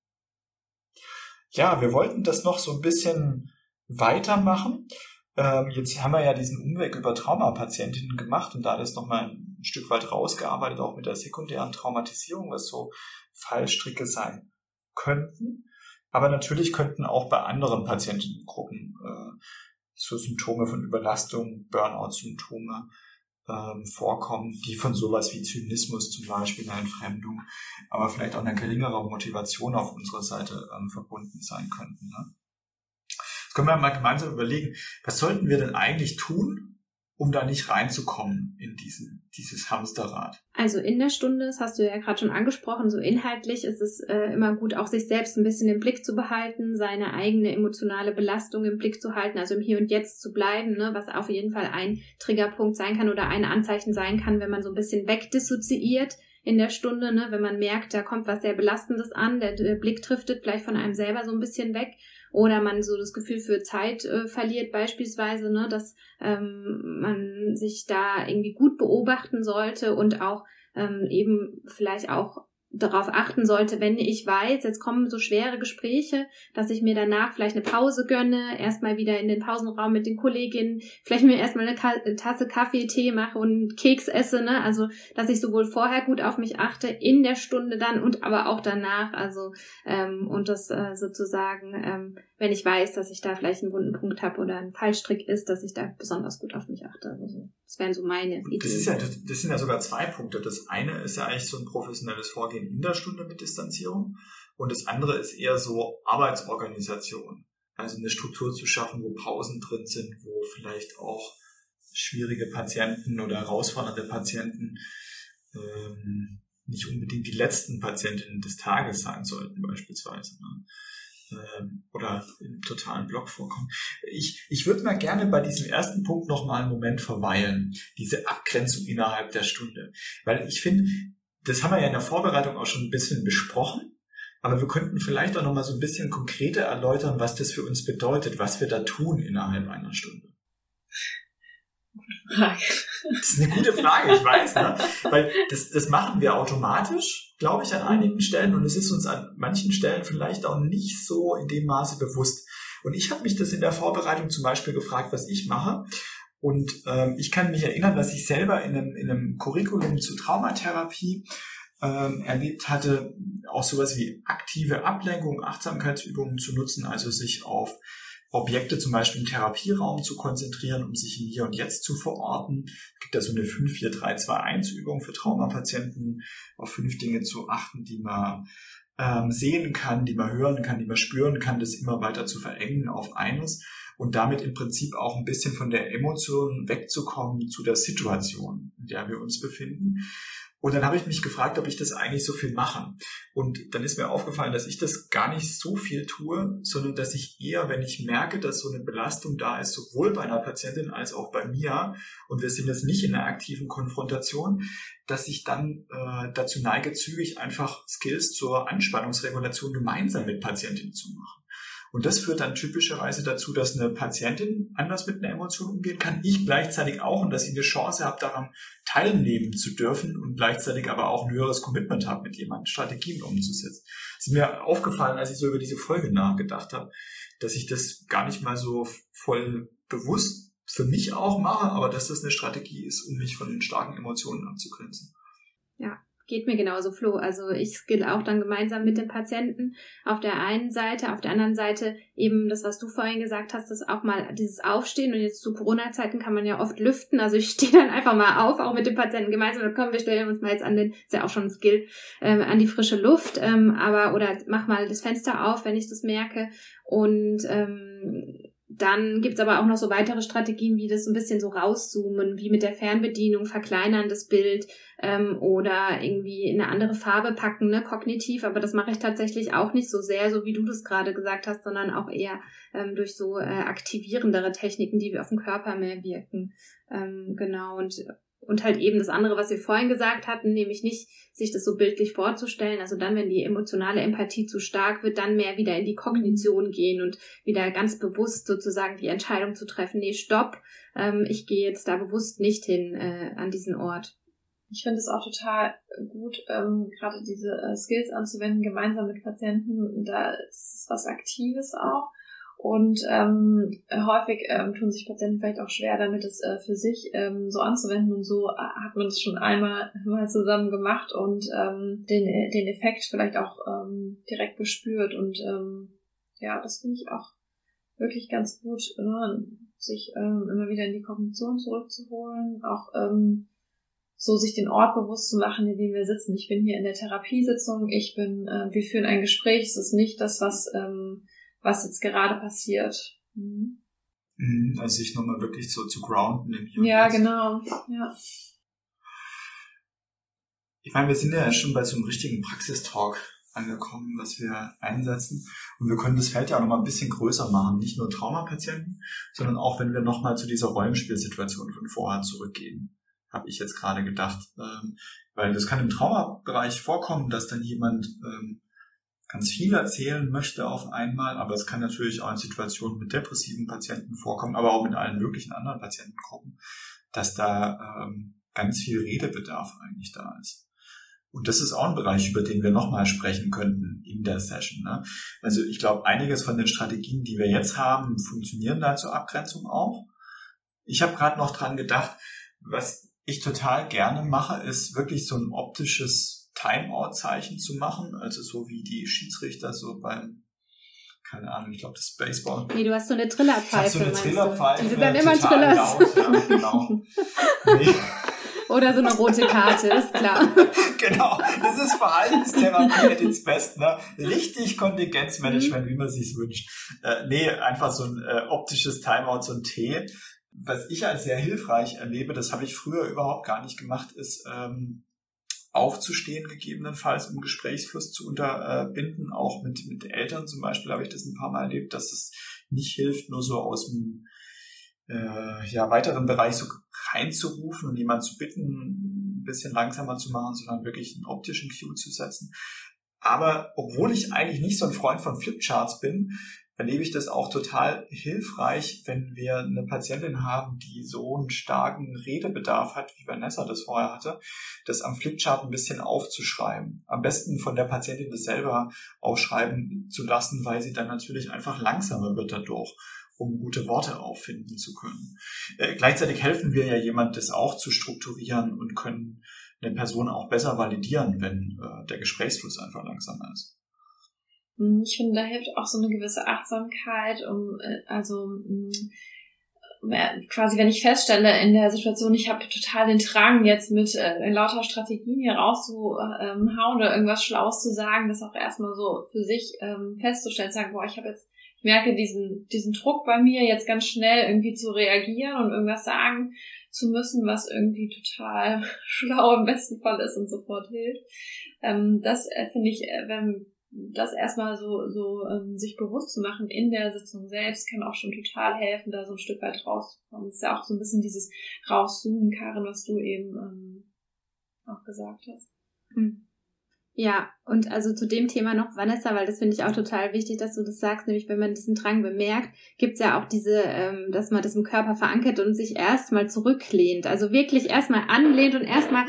Ja, wir wollten das noch so ein bisschen weitermachen. Ähm, jetzt haben wir ja diesen Umweg über Traumapatientinnen gemacht und da das nochmal ein Stück weit rausgearbeitet, auch mit der sekundären Traumatisierung, was so Fallstricke sein könnten. Aber natürlich könnten auch bei anderen Patientengruppen äh, so Symptome von Überlastung, Burnout-Symptome ähm, vorkommen, die von sowas wie Zynismus zum Beispiel, einer Entfremdung, aber vielleicht auch einer geringeren Motivation auf unserer Seite ähm, verbunden sein könnten. Ne? Jetzt können wir mal gemeinsam überlegen, was sollten wir denn eigentlich tun, um da nicht reinzukommen in diesen, dieses Hamsterrad. Also in der Stunde, das hast du ja gerade schon angesprochen, so inhaltlich ist es äh, immer gut, auch sich selbst ein bisschen im Blick zu behalten, seine eigene emotionale Belastung im Blick zu halten, also im Hier und Jetzt zu bleiben, ne, was auf jeden Fall ein Triggerpunkt sein kann oder ein Anzeichen sein kann, wenn man so ein bisschen wegdissoziiert in der Stunde, ne, wenn man merkt, da kommt was sehr Belastendes an, der, der Blick driftet vielleicht von einem selber so ein bisschen weg oder man so das Gefühl für Zeit äh, verliert beispielsweise, ne, dass ähm, man sich da irgendwie gut beobachten sollte und auch ähm, eben vielleicht auch darauf achten sollte, wenn ich weiß, jetzt kommen so schwere Gespräche, dass ich mir danach vielleicht eine Pause gönne, erstmal wieder in den Pausenraum mit den Kolleginnen, vielleicht mir erstmal eine Tasse Kaffee, Tee mache und Keks esse, ne? Also, dass ich sowohl vorher gut auf mich achte, in der Stunde dann und aber auch danach, also ähm, und das äh, sozusagen, ähm, wenn ich weiß, dass ich da vielleicht einen wunden Punkt habe oder ein Fallstrick ist, dass ich da besonders gut auf mich achte. Also, das wären so meine Ideen. Das, ist ja, das, das sind ja sogar zwei Punkte. Das eine ist ja eigentlich so ein professionelles Vorgehen in der Stunde mit Distanzierung und das andere ist eher so Arbeitsorganisation. Also eine Struktur zu schaffen, wo Pausen drin sind, wo vielleicht auch schwierige Patienten oder herausfordernde Patienten ähm, nicht unbedingt die letzten Patientinnen des Tages sein sollten beispielsweise. Ne? Ähm, oder im totalen Block vorkommen. Ich, ich würde mal gerne bei diesem ersten Punkt noch mal einen Moment verweilen, diese Abgrenzung innerhalb der Stunde. Weil ich finde, das haben wir ja in der Vorbereitung auch schon ein bisschen besprochen, aber wir könnten vielleicht auch noch mal so ein bisschen konkreter erläutern, was das für uns bedeutet, was wir da tun innerhalb einer Stunde. Frage. Das ist eine gute Frage, ich weiß, ne? Weil das, das machen wir automatisch, glaube ich, an einigen Stellen und es ist uns an manchen Stellen vielleicht auch nicht so in dem Maße bewusst. Und ich habe mich das in der Vorbereitung zum Beispiel gefragt, was ich mache. Und ähm, ich kann mich erinnern, dass ich selber in einem, in einem Curriculum zu Traumatherapie ähm, erlebt hatte, auch sowas wie aktive Ablenkung, Achtsamkeitsübungen zu nutzen, also sich auf Objekte zum Beispiel im Therapieraum zu konzentrieren, um sich im Hier und Jetzt zu verorten. Es gibt da so eine 5-4-3-2-1-Übung für Traumapatienten, auf fünf Dinge zu achten, die man ähm, sehen kann, die man hören kann, die man spüren kann, das immer weiter zu verengen auf eines und damit im Prinzip auch ein bisschen von der Emotion wegzukommen zu der Situation, in der wir uns befinden. Und dann habe ich mich gefragt, ob ich das eigentlich so viel mache. Und dann ist mir aufgefallen, dass ich das gar nicht so viel tue, sondern dass ich eher, wenn ich merke, dass so eine Belastung da ist, sowohl bei einer Patientin als auch bei mir, und wir sind jetzt nicht in einer aktiven Konfrontation, dass ich dann äh, dazu neige, zügig einfach Skills zur Anspannungsregulation gemeinsam mit Patientinnen zu machen. Und das führt dann typischerweise dazu, dass eine Patientin anders mit einer Emotion umgehen kann, ich gleichzeitig auch und dass ich eine Chance habe, daran teilnehmen zu dürfen und gleichzeitig aber auch ein höheres Commitment habe, mit jemandem Strategien umzusetzen. Es ist mir aufgefallen, als ich so über diese Folge nachgedacht habe, dass ich das gar nicht mal so voll bewusst für mich auch mache, aber dass das eine Strategie ist, um mich von den starken Emotionen abzugrenzen. Geht mir genauso, Flo. Also ich skill auch dann gemeinsam mit dem Patienten auf der einen Seite, auf der anderen Seite eben das, was du vorhin gesagt hast, das auch mal dieses Aufstehen und jetzt zu Corona-Zeiten kann man ja oft lüften. Also ich stehe dann einfach mal auf, auch mit dem Patienten gemeinsam und komm, wir stellen uns mal jetzt an den, ist ja auch schon ein Skill, ähm, an die frische Luft, ähm, aber oder mach mal das Fenster auf, wenn ich das merke und ähm, dann gibt's aber auch noch so weitere Strategien, wie das ein bisschen so rauszoomen, wie mit der Fernbedienung verkleinern das Bild ähm, oder irgendwie in eine andere Farbe packen, ne, kognitiv. Aber das mache ich tatsächlich auch nicht so sehr, so wie du das gerade gesagt hast, sondern auch eher ähm, durch so äh, aktivierendere Techniken, die wir auf den Körper mehr wirken. Ähm, genau. Und und halt eben das andere, was wir vorhin gesagt hatten, nämlich nicht sich das so bildlich vorzustellen. Also dann, wenn die emotionale Empathie zu stark wird, dann mehr wieder in die Kognition gehen und wieder ganz bewusst sozusagen die Entscheidung zu treffen, nee, stopp, ähm, ich gehe jetzt da bewusst nicht hin äh, an diesen Ort. Ich finde es auch total gut, ähm, gerade diese äh, Skills anzuwenden, gemeinsam mit Patienten. Da ist was Aktives auch. Und ähm, häufig ähm, tun sich Patienten vielleicht auch schwer, damit es äh, für sich ähm, so anzuwenden. Und so äh, hat man es schon einmal mal zusammen gemacht und ähm, den, den Effekt vielleicht auch ähm, direkt gespürt. Und ähm, ja, das finde ich auch wirklich ganz gut, ne? sich ähm, immer wieder in die Kognition zurückzuholen, auch ähm, so sich den Ort bewusst zu machen, in dem wir sitzen. Ich bin hier in der Therapiesitzung, ich bin, äh, wir führen ein Gespräch, es ist nicht das, was, ähm, was jetzt gerade passiert. Mhm. mhm also sich nochmal wirklich so zu grounden. Ja, genau. Ja. Ich meine, wir sind ja schon bei so einem richtigen Praxistalk angekommen, was wir einsetzen. Und wir können das Feld ja auch nochmal ein bisschen größer machen. Nicht nur Traumapatienten, sondern auch, wenn wir nochmal zu dieser Rollenspielsituation von vorher zurückgehen habe ich jetzt gerade gedacht. Ähm, weil das kann im Traumabereich vorkommen, dass dann jemand ähm, ganz viel erzählen möchte auf einmal, aber es kann natürlich auch in Situationen mit depressiven Patienten vorkommen, aber auch mit allen möglichen anderen Patientengruppen, dass da ähm, ganz viel Redebedarf eigentlich da ist. Und das ist auch ein Bereich, über den wir nochmal sprechen könnten in der Session. Ne? Also ich glaube, einiges von den Strategien, die wir jetzt haben, funktionieren da zur Abgrenzung auch. Ich habe gerade noch dran gedacht, was ich total gerne mache, ist wirklich so ein optisches Timeout-Zeichen zu machen, also so wie die Schiedsrichter so beim keine Ahnung, ich glaube, das Baseball. Nee, du hast so eine Trillerpfeife. so eine Trillerpfeife. Die sind dann immer Trillers. Laut, ja, genau. nee. Oder so eine rote Karte, ist klar. genau, das ist Verhaltenstherapie at its best, ne? Richtig Kontingenzmanagement, mhm. wie man sich's wünscht. Äh, nee, einfach so ein äh, optisches Timeout, so ein T was ich als sehr hilfreich erlebe, das habe ich früher überhaupt gar nicht gemacht, ist ähm, aufzustehen gegebenenfalls, um Gesprächsfluss zu unterbinden. Auch mit, mit Eltern zum Beispiel habe ich das ein paar Mal erlebt, dass es nicht hilft, nur so aus dem äh, ja, weiteren Bereich so reinzurufen und jemanden zu bitten, ein bisschen langsamer zu machen, sondern wirklich einen optischen Cue zu setzen. Aber obwohl ich eigentlich nicht so ein Freund von Flipcharts bin, erlebe ich das auch total hilfreich, wenn wir eine Patientin haben, die so einen starken Redebedarf hat, wie Vanessa das vorher hatte, das am Flipchart ein bisschen aufzuschreiben. Am besten von der Patientin das selber aufschreiben zu lassen, weil sie dann natürlich einfach langsamer wird dadurch um gute Worte auffinden zu können. Äh, gleichzeitig helfen wir ja jemand, das auch zu strukturieren und können eine Person auch besser validieren, wenn äh, der Gesprächsfluss einfach langsamer ist. Hm, ich finde, da hilft auch so eine gewisse Achtsamkeit, um äh, also hm, äh, quasi, wenn ich feststelle in der Situation, ich habe total den Drang, jetzt mit äh, lauter Strategien hier rauszuhauen oder irgendwas Schlaues zu sagen, das auch erstmal so für sich ähm, festzustellen, sagen, boah, ich habe jetzt, ich merke diesen, diesen Druck bei mir, jetzt ganz schnell irgendwie zu reagieren und irgendwas sagen zu müssen, was irgendwie total schlau im besten Fall ist und sofort hilft. Ähm, das äh, finde ich, äh, wenn das erstmal so, so ähm, sich bewusst zu machen in der Sitzung selbst, kann auch schon total helfen, da so ein Stück weit rauszukommen. Das ist ja auch so ein bisschen dieses Rauszoomen, Karin, was du eben ähm, auch gesagt hast. Hm. Ja, und also zu dem Thema noch, Vanessa, weil das finde ich auch total wichtig, dass du das sagst, nämlich wenn man diesen Drang bemerkt, gibt's ja auch diese, ähm, dass man das im Körper verankert und sich erstmal zurücklehnt. Also wirklich erstmal anlehnt und erstmal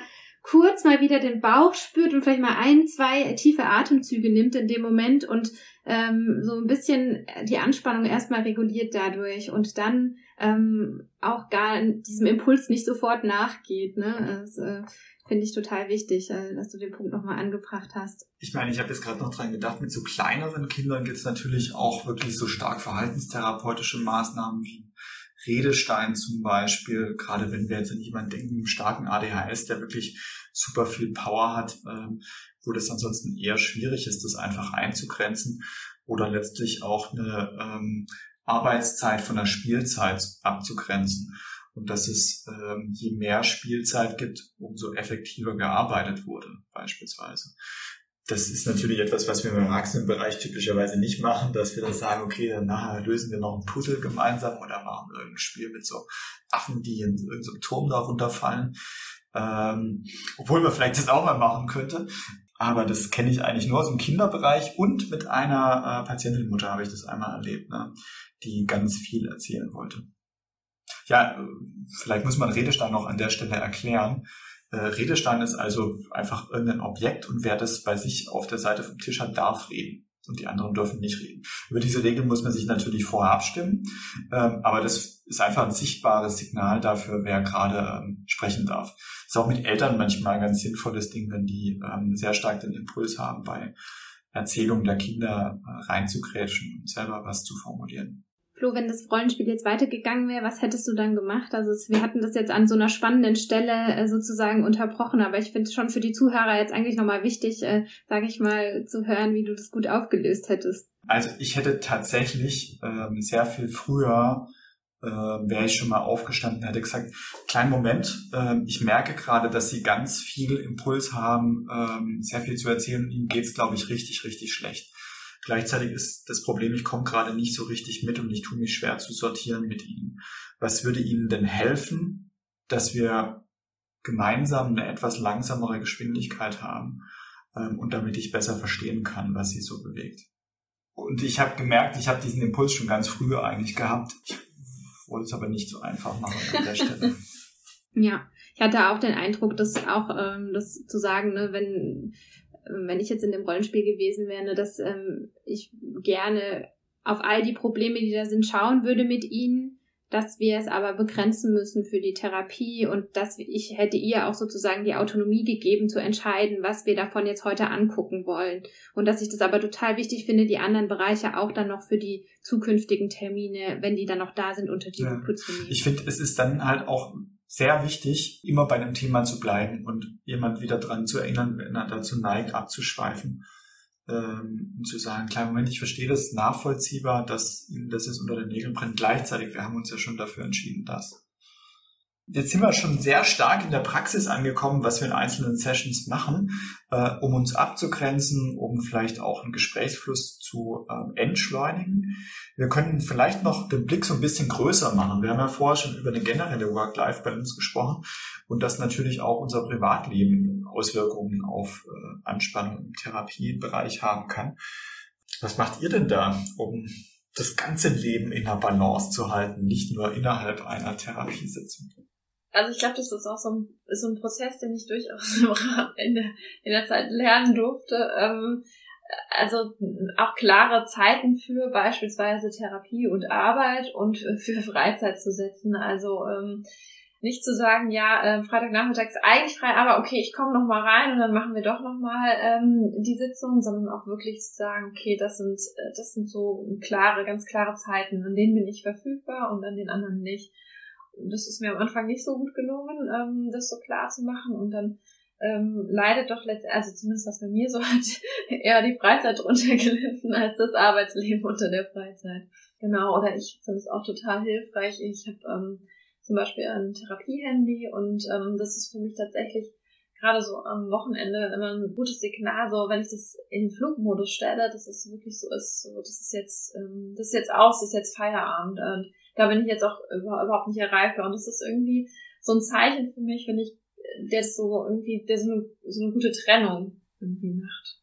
kurz mal wieder den Bauch spürt und vielleicht mal ein, zwei tiefe Atemzüge nimmt in dem Moment und ähm, so ein bisschen die Anspannung erstmal reguliert dadurch und dann ähm, auch gar diesem Impuls nicht sofort nachgeht. Ne? Das äh, finde ich total wichtig, äh, dass du den Punkt nochmal angebracht hast. Ich meine, ich habe jetzt gerade noch dran gedacht, mit so kleineren Kindern gibt es natürlich auch wirklich so stark verhaltenstherapeutische Maßnahmen wie Redestein zum Beispiel, gerade wenn wir jetzt an jemanden denken, einen starken ADHS, der wirklich super viel Power hat, ähm, wo das ansonsten eher schwierig ist, das einfach einzugrenzen oder letztlich auch eine ähm, Arbeitszeit von der Spielzeit abzugrenzen. Und dass es ähm, je mehr Spielzeit gibt, umso effektiver gearbeitet wurde, beispielsweise das ist natürlich etwas, was wir im Erwachsenenbereich typischerweise nicht machen, dass wir dann sagen, okay, dann nachher lösen wir noch ein Puzzle gemeinsam oder machen irgendein Spiel mit so Affen, die in irgendeinem Turm da runterfallen. Ähm, obwohl man vielleicht das auch mal machen könnte. Aber das kenne ich eigentlich nur aus dem Kinderbereich und mit einer äh, Patientenmutter habe ich das einmal erlebt, ne, die ganz viel erzählen wollte. Ja, äh, vielleicht muss man Redestein noch an der Stelle erklären. Äh, Redestein ist also einfach irgendein Objekt und wer das bei sich auf der Seite vom Tisch hat, darf reden. und die anderen dürfen nicht reden. Über diese Regeln muss man sich natürlich vorher abstimmen, ähm, aber das ist einfach ein sichtbares Signal dafür, wer gerade ähm, sprechen darf. Ist auch mit Eltern manchmal ein ganz sinnvolles Ding, wenn die ähm, sehr stark den Impuls haben, bei Erzählungen der Kinder äh, reinzugrätschen und selber was zu formulieren. Flo, wenn das Rollenspiel jetzt weitergegangen wäre, was hättest du dann gemacht? Also wir hatten das jetzt an so einer spannenden Stelle äh, sozusagen unterbrochen, aber ich finde es schon für die Zuhörer jetzt eigentlich nochmal wichtig, äh, sage ich mal, zu hören, wie du das gut aufgelöst hättest. Also ich hätte tatsächlich ähm, sehr viel früher äh, wäre ich schon mal aufgestanden, hätte gesagt, kleinen Moment, äh, ich merke gerade, dass Sie ganz viel Impuls haben, äh, sehr viel zu erzählen. Ihnen geht's, glaube ich, richtig, richtig schlecht. Gleichzeitig ist das Problem, ich komme gerade nicht so richtig mit und ich tue mich schwer zu sortieren mit Ihnen. Was würde Ihnen denn helfen, dass wir gemeinsam eine etwas langsamere Geschwindigkeit haben ähm, und damit ich besser verstehen kann, was Sie so bewegt? Und ich habe gemerkt, ich habe diesen Impuls schon ganz früh eigentlich gehabt. Ich wollte es aber nicht so einfach machen an der Stelle. Ja, ich hatte auch den Eindruck, dass auch ähm, das zu sagen, ne, wenn wenn ich jetzt in dem Rollenspiel gewesen wäre, ne, dass ähm, ich gerne auf all die Probleme, die da sind, schauen würde mit ihnen, dass wir es aber begrenzen müssen für die Therapie und dass ich hätte ihr auch sozusagen die Autonomie gegeben zu entscheiden, was wir davon jetzt heute angucken wollen und dass ich das aber total wichtig finde, die anderen Bereiche auch dann noch für die zukünftigen Termine, wenn die dann noch da sind, unter die ja. Lupe zu nehmen. Ich finde, es ist dann halt auch sehr wichtig, immer bei einem Thema zu bleiben und jemand wieder dran zu erinnern, wenn er dazu neigt, abzuschweifen. Ähm, und zu sagen, klar, Moment, ich verstehe das nachvollziehbar, dass Ihnen das jetzt unter den Nägeln brennt. Gleichzeitig, wir haben uns ja schon dafür entschieden, dass. Jetzt sind wir schon sehr stark in der Praxis angekommen, was wir in einzelnen Sessions machen, äh, um uns abzugrenzen, um vielleicht auch einen Gesprächsfluss zu äh, entschleunigen. Wir können vielleicht noch den Blick so ein bisschen größer machen. Wir haben ja vorher schon über eine generelle Work-Life-Balance gesprochen und dass natürlich auch unser Privatleben Auswirkungen auf äh, Anspannung im Therapiebereich haben kann. Was macht ihr denn da, um das ganze Leben in der Balance zu halten, nicht nur innerhalb einer Therapiesitzung? Also ich glaube, das ist auch so ein, so ein Prozess, den ich durchaus in der, in der Zeit lernen durfte. Ähm, also auch klare Zeiten für beispielsweise Therapie und Arbeit und für Freizeit zu setzen. Also ähm, nicht zu sagen, ja, äh, Freitagnachmittag ist eigentlich frei, aber okay, ich komme noch mal rein und dann machen wir doch noch mal ähm, die Sitzung, sondern auch wirklich zu sagen, okay, das sind äh, das sind so klare, ganz klare Zeiten, an denen bin ich verfügbar und an den anderen nicht das ist mir am Anfang nicht so gut gelungen, ähm, das so klar zu machen und dann ähm, leidet doch letztendlich, also zumindest was bei mir so hat, eher die Freizeit drunter gelitten als das Arbeitsleben unter der Freizeit. Genau, oder ich finde es auch total hilfreich. Ich habe ähm, zum Beispiel ein Therapiehandy und ähm, das ist für mich tatsächlich gerade so am Wochenende immer ein gutes Signal, so wenn ich das in den Flugmodus stelle, dass es wirklich so ist, so das ist jetzt, ähm, das ist jetzt aus, das ist jetzt Feierabend und da bin ich jetzt auch überhaupt nicht erreichbar. Und das ist irgendwie so ein Zeichen für mich, wenn ich, der so irgendwie, der so eine, so eine gute Trennung irgendwie macht.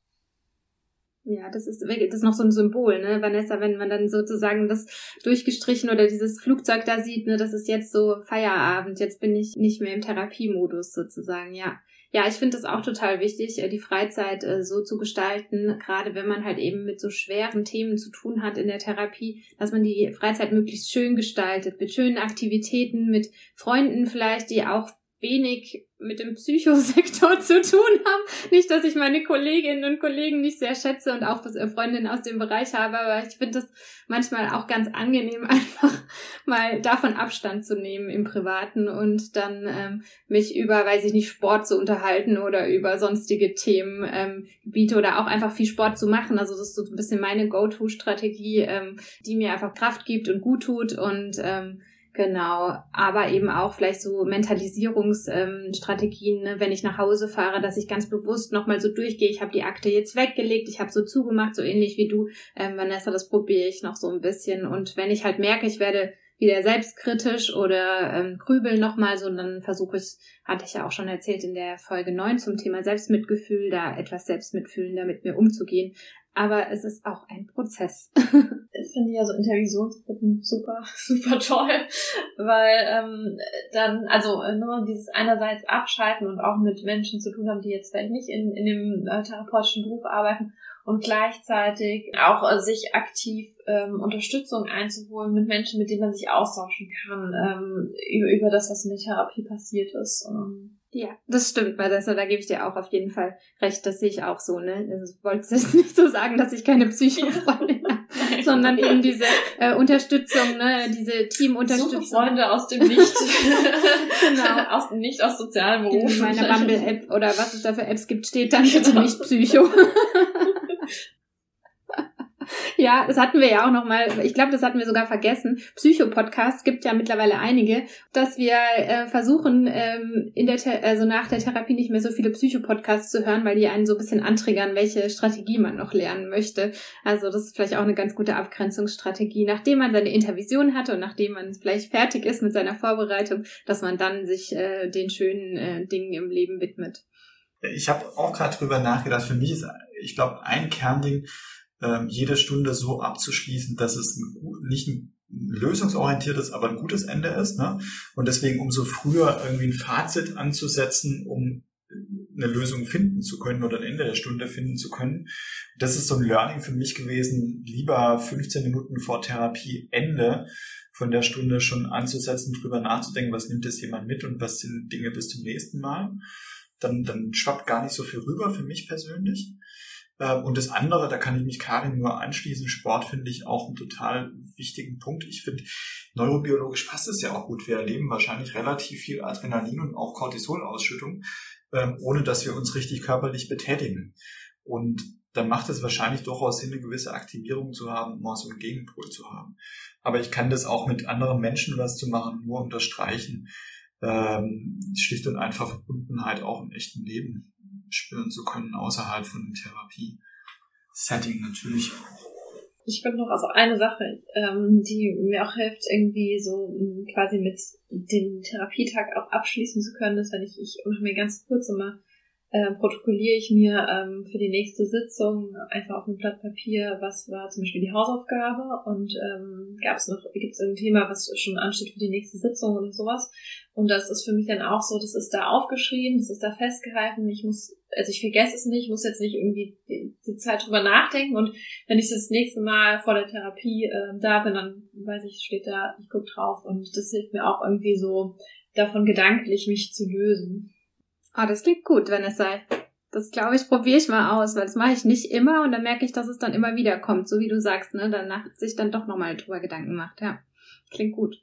Ja, das ist, das ist noch so ein Symbol, ne, Vanessa, wenn man dann sozusagen das durchgestrichen oder dieses Flugzeug da sieht, ne, das ist jetzt so Feierabend, jetzt bin ich nicht mehr im Therapiemodus sozusagen, ja. Ja, ich finde es auch total wichtig, äh, die Freizeit äh, so zu gestalten, gerade wenn man halt eben mit so schweren Themen zu tun hat in der Therapie, dass man die Freizeit möglichst schön gestaltet, mit schönen Aktivitäten, mit Freunden vielleicht, die auch wenig mit dem Psychosektor zu tun haben. Nicht, dass ich meine Kolleginnen und Kollegen nicht sehr schätze und auch Freundinnen aus dem Bereich habe, aber ich finde das manchmal auch ganz angenehm, einfach mal davon Abstand zu nehmen im Privaten und dann ähm, mich über, weiß ich nicht, Sport zu unterhalten oder über sonstige Themen, ähm, Gebiete oder auch einfach viel Sport zu machen. Also das ist so ein bisschen meine Go-To-Strategie, ähm, die mir einfach Kraft gibt und gut tut und ähm, Genau, aber eben auch vielleicht so Mentalisierungsstrategien, ähm, ne? wenn ich nach Hause fahre, dass ich ganz bewusst nochmal so durchgehe, ich habe die Akte jetzt weggelegt, ich habe so zugemacht, so ähnlich wie du, ähm, Vanessa, das probiere ich noch so ein bisschen. Und wenn ich halt merke, ich werde wieder selbstkritisch oder ähm, grübeln nochmal, so dann versuche ich, hatte ich ja auch schon erzählt in der Folge 9 zum Thema Selbstmitgefühl, da etwas selbstmitfühlender mit mir umzugehen. Aber es ist auch ein Prozess. ich finde ja so Intervisionsgruppen super, super toll, weil ähm, dann, also nur dieses einerseits abschalten und auch mit Menschen zu tun haben, die jetzt vielleicht nicht in, in dem äh, therapeutischen Beruf arbeiten und gleichzeitig auch äh, sich aktiv ähm, Unterstützung einzuholen mit Menschen, mit denen man sich austauschen kann ähm, über, über das, was in der Therapie passiert ist. Ähm, ja, das stimmt, Vanessa, da gebe ich dir auch auf jeden Fall recht, das sehe ich auch so, ne? Also ich wollte jetzt nicht so sagen, dass ich keine Psychofreundin habe, sondern eben diese äh, Unterstützung, ne, diese Teamunterstützung. Suche Freunde aus dem Nicht, genau. aus, nicht aus sozialen Berufen. In meiner Bumble-App oder was es da für Apps gibt, steht dann bitte nicht Psycho. Ja, das hatten wir ja auch noch mal. Ich glaube, das hatten wir sogar vergessen. Psycho-Podcasts gibt ja mittlerweile einige, dass wir äh, versuchen, ähm, in der also nach der Therapie nicht mehr so viele Psycho-Podcasts zu hören, weil die einen so ein bisschen antriggern, welche Strategie man noch lernen möchte. Also das ist vielleicht auch eine ganz gute Abgrenzungsstrategie, nachdem man seine Intervision hatte und nachdem man vielleicht fertig ist mit seiner Vorbereitung, dass man dann sich äh, den schönen äh, Dingen im Leben widmet. Ich habe auch gerade drüber nachgedacht. Für mich ist, ich glaube, ein Kernding, ähm, jede Stunde so abzuschließen, dass es ein, nicht ein lösungsorientiertes, aber ein gutes Ende ist. Ne? Und deswegen umso früher irgendwie ein Fazit anzusetzen, um eine Lösung finden zu können oder ein Ende der Stunde finden zu können. Das ist so ein Learning für mich gewesen, lieber 15 Minuten vor Therapieende von der Stunde schon anzusetzen, drüber nachzudenken, was nimmt jetzt jemand mit und was sind Dinge bis zum nächsten Mal. Dann, dann schwappt gar nicht so viel rüber für mich persönlich. Ähm, und das andere, da kann ich mich Karin nur anschließen, Sport finde ich auch einen total wichtigen Punkt. Ich finde, neurobiologisch passt es ja auch gut. Wir erleben wahrscheinlich relativ viel Adrenalin und auch Cortisolausschüttung, ähm, ohne dass wir uns richtig körperlich betätigen. Und dann macht es wahrscheinlich durchaus Sinn, eine gewisse Aktivierung zu haben, um auch so einen Gegenpol zu haben. Aber ich kann das auch mit anderen Menschen was zu machen, nur unterstreichen. Ähm, schlicht und einfach Verbundenheit auch im echten Leben spüren zu können, außerhalb von dem Therapie-Setting natürlich auch. Ich finde noch also eine Sache, ähm, die mir auch hilft, irgendwie so um, quasi mit dem Therapietag auch abschließen zu können, ist, wenn ich, ich mache mir ganz kurz immer äh, protokolliere ich mir ähm, für die nächste Sitzung einfach auf einem Blatt Papier, was war zum Beispiel die Hausaufgabe und ähm, gab es noch, gibt es ein Thema, was schon ansteht für die nächste Sitzung oder sowas. Und das ist für mich dann auch so, das ist da aufgeschrieben, das ist da festgehalten. Ich muss, also ich vergesse es nicht, muss jetzt nicht irgendwie die, die Zeit drüber nachdenken. Und wenn ich das nächste Mal vor der Therapie äh, da bin, dann weiß ich, steht da, ich gucke drauf. Und das hilft mir auch irgendwie so, davon gedanklich mich zu lösen. Ah, das klingt gut, Vanessa. Das glaube ich, probiere ich mal aus, weil das mache ich nicht immer und dann merke ich, dass es dann immer wieder kommt, so wie du sagst, ne? Danach sich dann doch nochmal drüber Gedanken macht. Ja, klingt gut.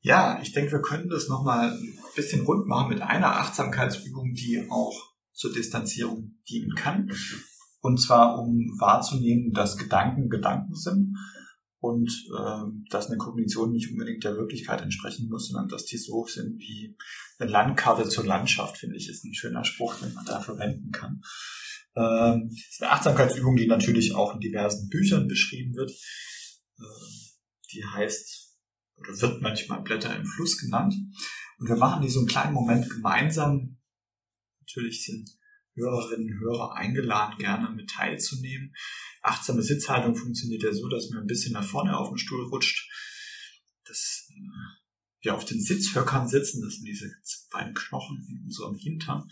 Ja, ich denke, wir könnten das nochmal ein bisschen rund machen mit einer Achtsamkeitsübung, die auch zur Distanzierung dienen kann. Und zwar, um wahrzunehmen, dass Gedanken Gedanken sind und äh, dass eine Kognition nicht unbedingt der Wirklichkeit entsprechen muss, sondern dass die so sind wie eine Landkarte zur Landschaft, finde ich, ist ein schöner Spruch, den man da verwenden kann. Ähm, das ist eine Achtsamkeitsübung, die natürlich auch in diversen Büchern beschrieben wird. Äh, die heißt oder wird manchmal Blätter im Fluss genannt. Und wir machen die so einen kleinen Moment gemeinsam. Natürlich sind Hörerinnen und Hörer eingeladen, gerne mit teilzunehmen. Achtsame Sitzhaltung funktioniert ja so, dass man ein bisschen nach vorne auf den Stuhl rutscht, dass äh, wir auf den Sitzhöckern sitzen, das sind diese beiden Knochen in unserem Hintern,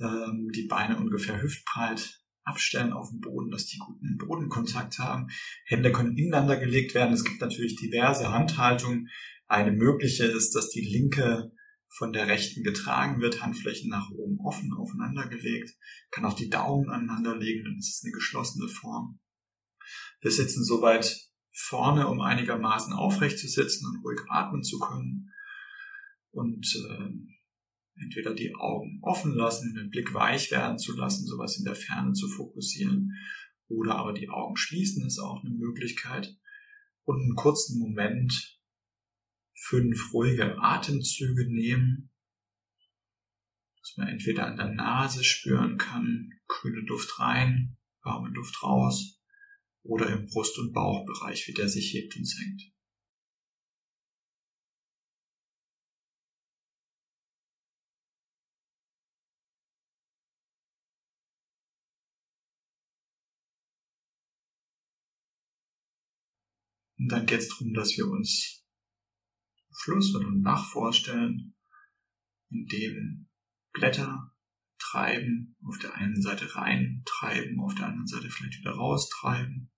ähm, die Beine ungefähr hüftbreit abstellen auf dem Boden, dass die guten Bodenkontakt haben. Hände können ineinander gelegt werden. Es gibt natürlich diverse Handhaltungen. Eine mögliche ist, dass die linke von der rechten getragen wird, Handflächen nach oben offen aufeinander gelegt, kann auch die Daumen aneinander legen, dann ist es eine geschlossene Form. Wir sitzen soweit vorne, um einigermaßen aufrecht zu sitzen und ruhig atmen zu können und äh, entweder die Augen offen lassen, den Blick weich werden zu lassen, sowas in der Ferne zu fokussieren, oder aber die Augen schließen ist auch eine Möglichkeit und einen kurzen Moment fünf ruhige Atemzüge nehmen, dass man entweder an der Nase spüren kann, kühle Luft rein, warme Luft raus, oder im Brust- und Bauchbereich, wie der sich hebt und senkt. Und dann geht es darum, dass wir uns Fluss oder ein Bach vorstellen, in dem Blätter treiben, auf der einen Seite rein, treiben, auf der anderen Seite vielleicht wieder raus, treiben.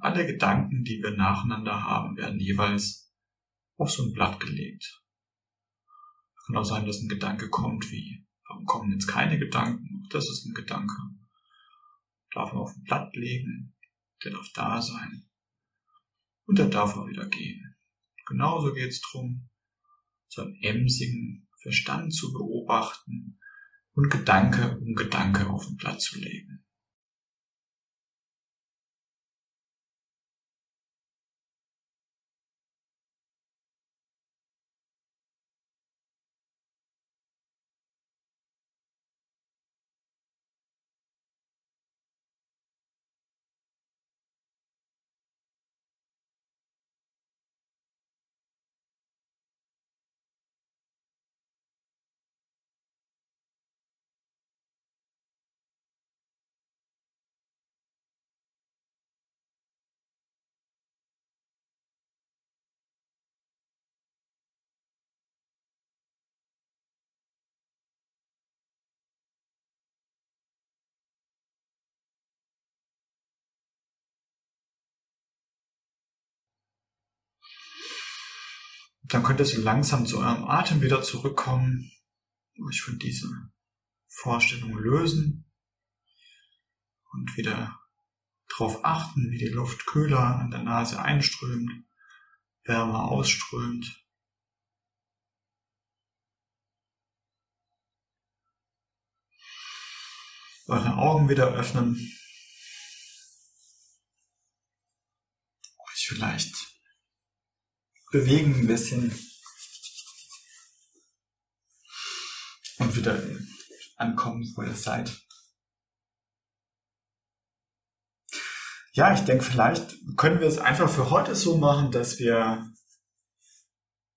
Alle Gedanken, die wir nacheinander haben, werden jeweils auf so ein Blatt gelegt. Kann auch sein, dass ein Gedanke kommt wie, warum kommen jetzt keine Gedanken? Auch das ist ein Gedanke. Darf man auf ein Blatt legen, der darf da sein. Und der darf auch wieder gehen. Genauso geht es darum, so einen emsigen Verstand zu beobachten und Gedanke um Gedanke auf ein Blatt zu legen. Dann könnt ihr so langsam zu eurem Atem wieder zurückkommen, euch von dieser Vorstellung lösen und wieder darauf achten, wie die Luft kühler an der Nase einströmt, wärmer ausströmt. Eure Augen wieder öffnen. Euch vielleicht bewegen ein bisschen. Und wieder ankommen, wo ihr seid. Ja, ich denke, vielleicht können wir es einfach für heute so machen, dass wir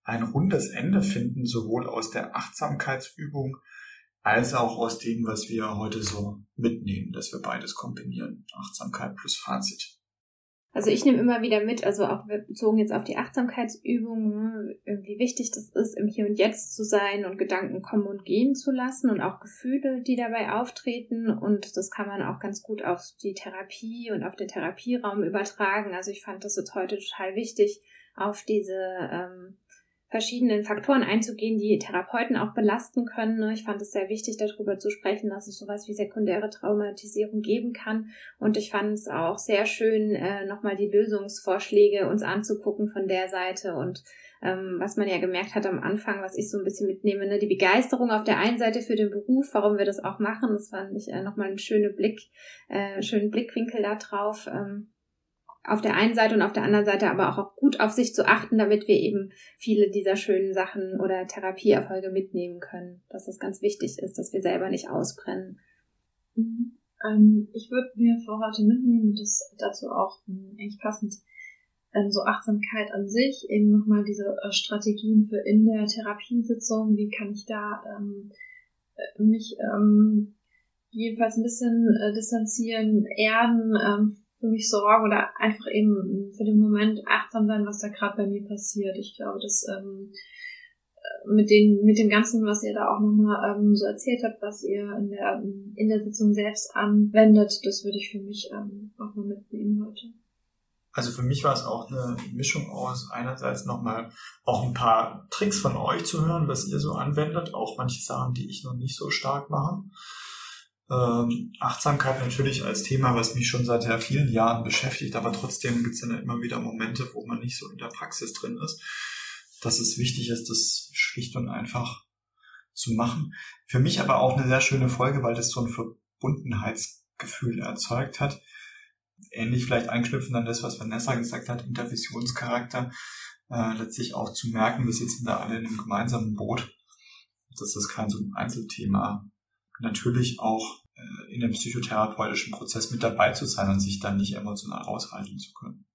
ein rundes Ende finden, sowohl aus der Achtsamkeitsübung als auch aus dem, was wir heute so mitnehmen, dass wir beides kombinieren. Achtsamkeit plus Fazit. Also ich nehme immer wieder mit, also auch bezogen jetzt auf die Achtsamkeitsübungen, ne, wie wichtig das ist, im Hier und Jetzt zu sein und Gedanken kommen und gehen zu lassen und auch Gefühle, die dabei auftreten. Und das kann man auch ganz gut auf die Therapie und auf den Therapieraum übertragen. Also ich fand das jetzt heute total wichtig, auf diese ähm, verschiedenen Faktoren einzugehen, die Therapeuten auch belasten können. Ne? Ich fand es sehr wichtig, darüber zu sprechen, dass es sowas wie sekundäre Traumatisierung geben kann. Und ich fand es auch sehr schön, äh, nochmal die Lösungsvorschläge uns anzugucken von der Seite und ähm, was man ja gemerkt hat am Anfang, was ich so ein bisschen mitnehme, ne? die Begeisterung auf der einen Seite für den Beruf, warum wir das auch machen, das fand ich äh, nochmal einen schönen Blick, äh, schönen Blickwinkel da drauf. Ähm, auf der einen Seite und auf der anderen Seite aber auch gut auf sich zu achten, damit wir eben viele dieser schönen Sachen oder Therapieerfolge mitnehmen können. Dass das ganz wichtig ist, dass wir selber nicht ausbrennen. Mhm. Ähm, ich würde mir für heute mitnehmen, das dazu auch ähm, eigentlich passend, ähm, so Achtsamkeit an sich, eben nochmal diese äh, Strategien für in der Therapiesitzung, wie kann ich da ähm, äh, mich ähm, jedenfalls ein bisschen äh, distanzieren, erden, ähm, für mich sorgen oder einfach eben für den Moment achtsam sein, was da gerade bei mir passiert. Ich glaube, dass ähm, äh, mit, den, mit dem Ganzen, was ihr da auch nochmal ähm, so erzählt habt, was ihr in der, in der Sitzung selbst anwendet, das würde ich für mich ähm, auch mal mitnehmen heute. Also für mich war es auch eine Mischung aus einerseits nochmal auch ein paar Tricks von euch zu hören, was ihr so anwendet, auch manche Sachen, die ich noch nicht so stark mache. Ähm, Achtsamkeit natürlich als Thema, was mich schon seit sehr vielen Jahren beschäftigt, aber trotzdem gibt es ja immer wieder Momente, wo man nicht so in der Praxis drin ist. Dass es wichtig ist, das schlicht und einfach zu machen. Für mich aber auch eine sehr schöne Folge, weil das so ein Verbundenheitsgefühl erzeugt hat. Ähnlich vielleicht anknüpfen an das, was Vanessa gesagt hat, Intervisionscharakter, äh, letztlich auch zu merken, wir sitzen da alle in einem gemeinsamen Boot. Das ist kein so ein Einzelthema natürlich auch äh, in dem psychotherapeutischen Prozess mit dabei zu sein und sich dann nicht emotional raushalten zu können.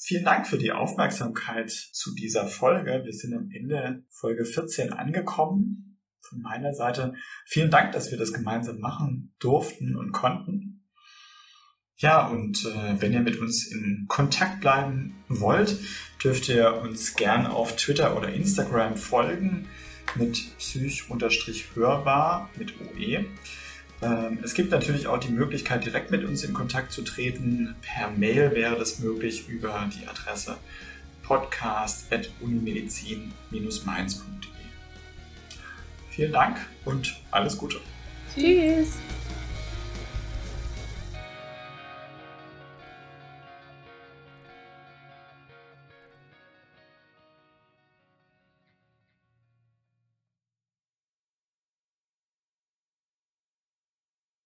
Vielen Dank für die Aufmerksamkeit zu dieser Folge. Wir sind am Ende Folge 14 angekommen. Von meiner Seite vielen Dank, dass wir das gemeinsam machen durften und konnten. Ja, und äh, wenn ihr mit uns in Kontakt bleiben wollt, dürft ihr uns gern auf Twitter oder Instagram folgen. Mit psych-hörbar mit OE. Ähm, es gibt natürlich auch die Möglichkeit, direkt mit uns in Kontakt zu treten. Per Mail wäre das möglich über die Adresse podcast.unimedizin-mainz.de. Vielen Dank und alles Gute. Tschüss.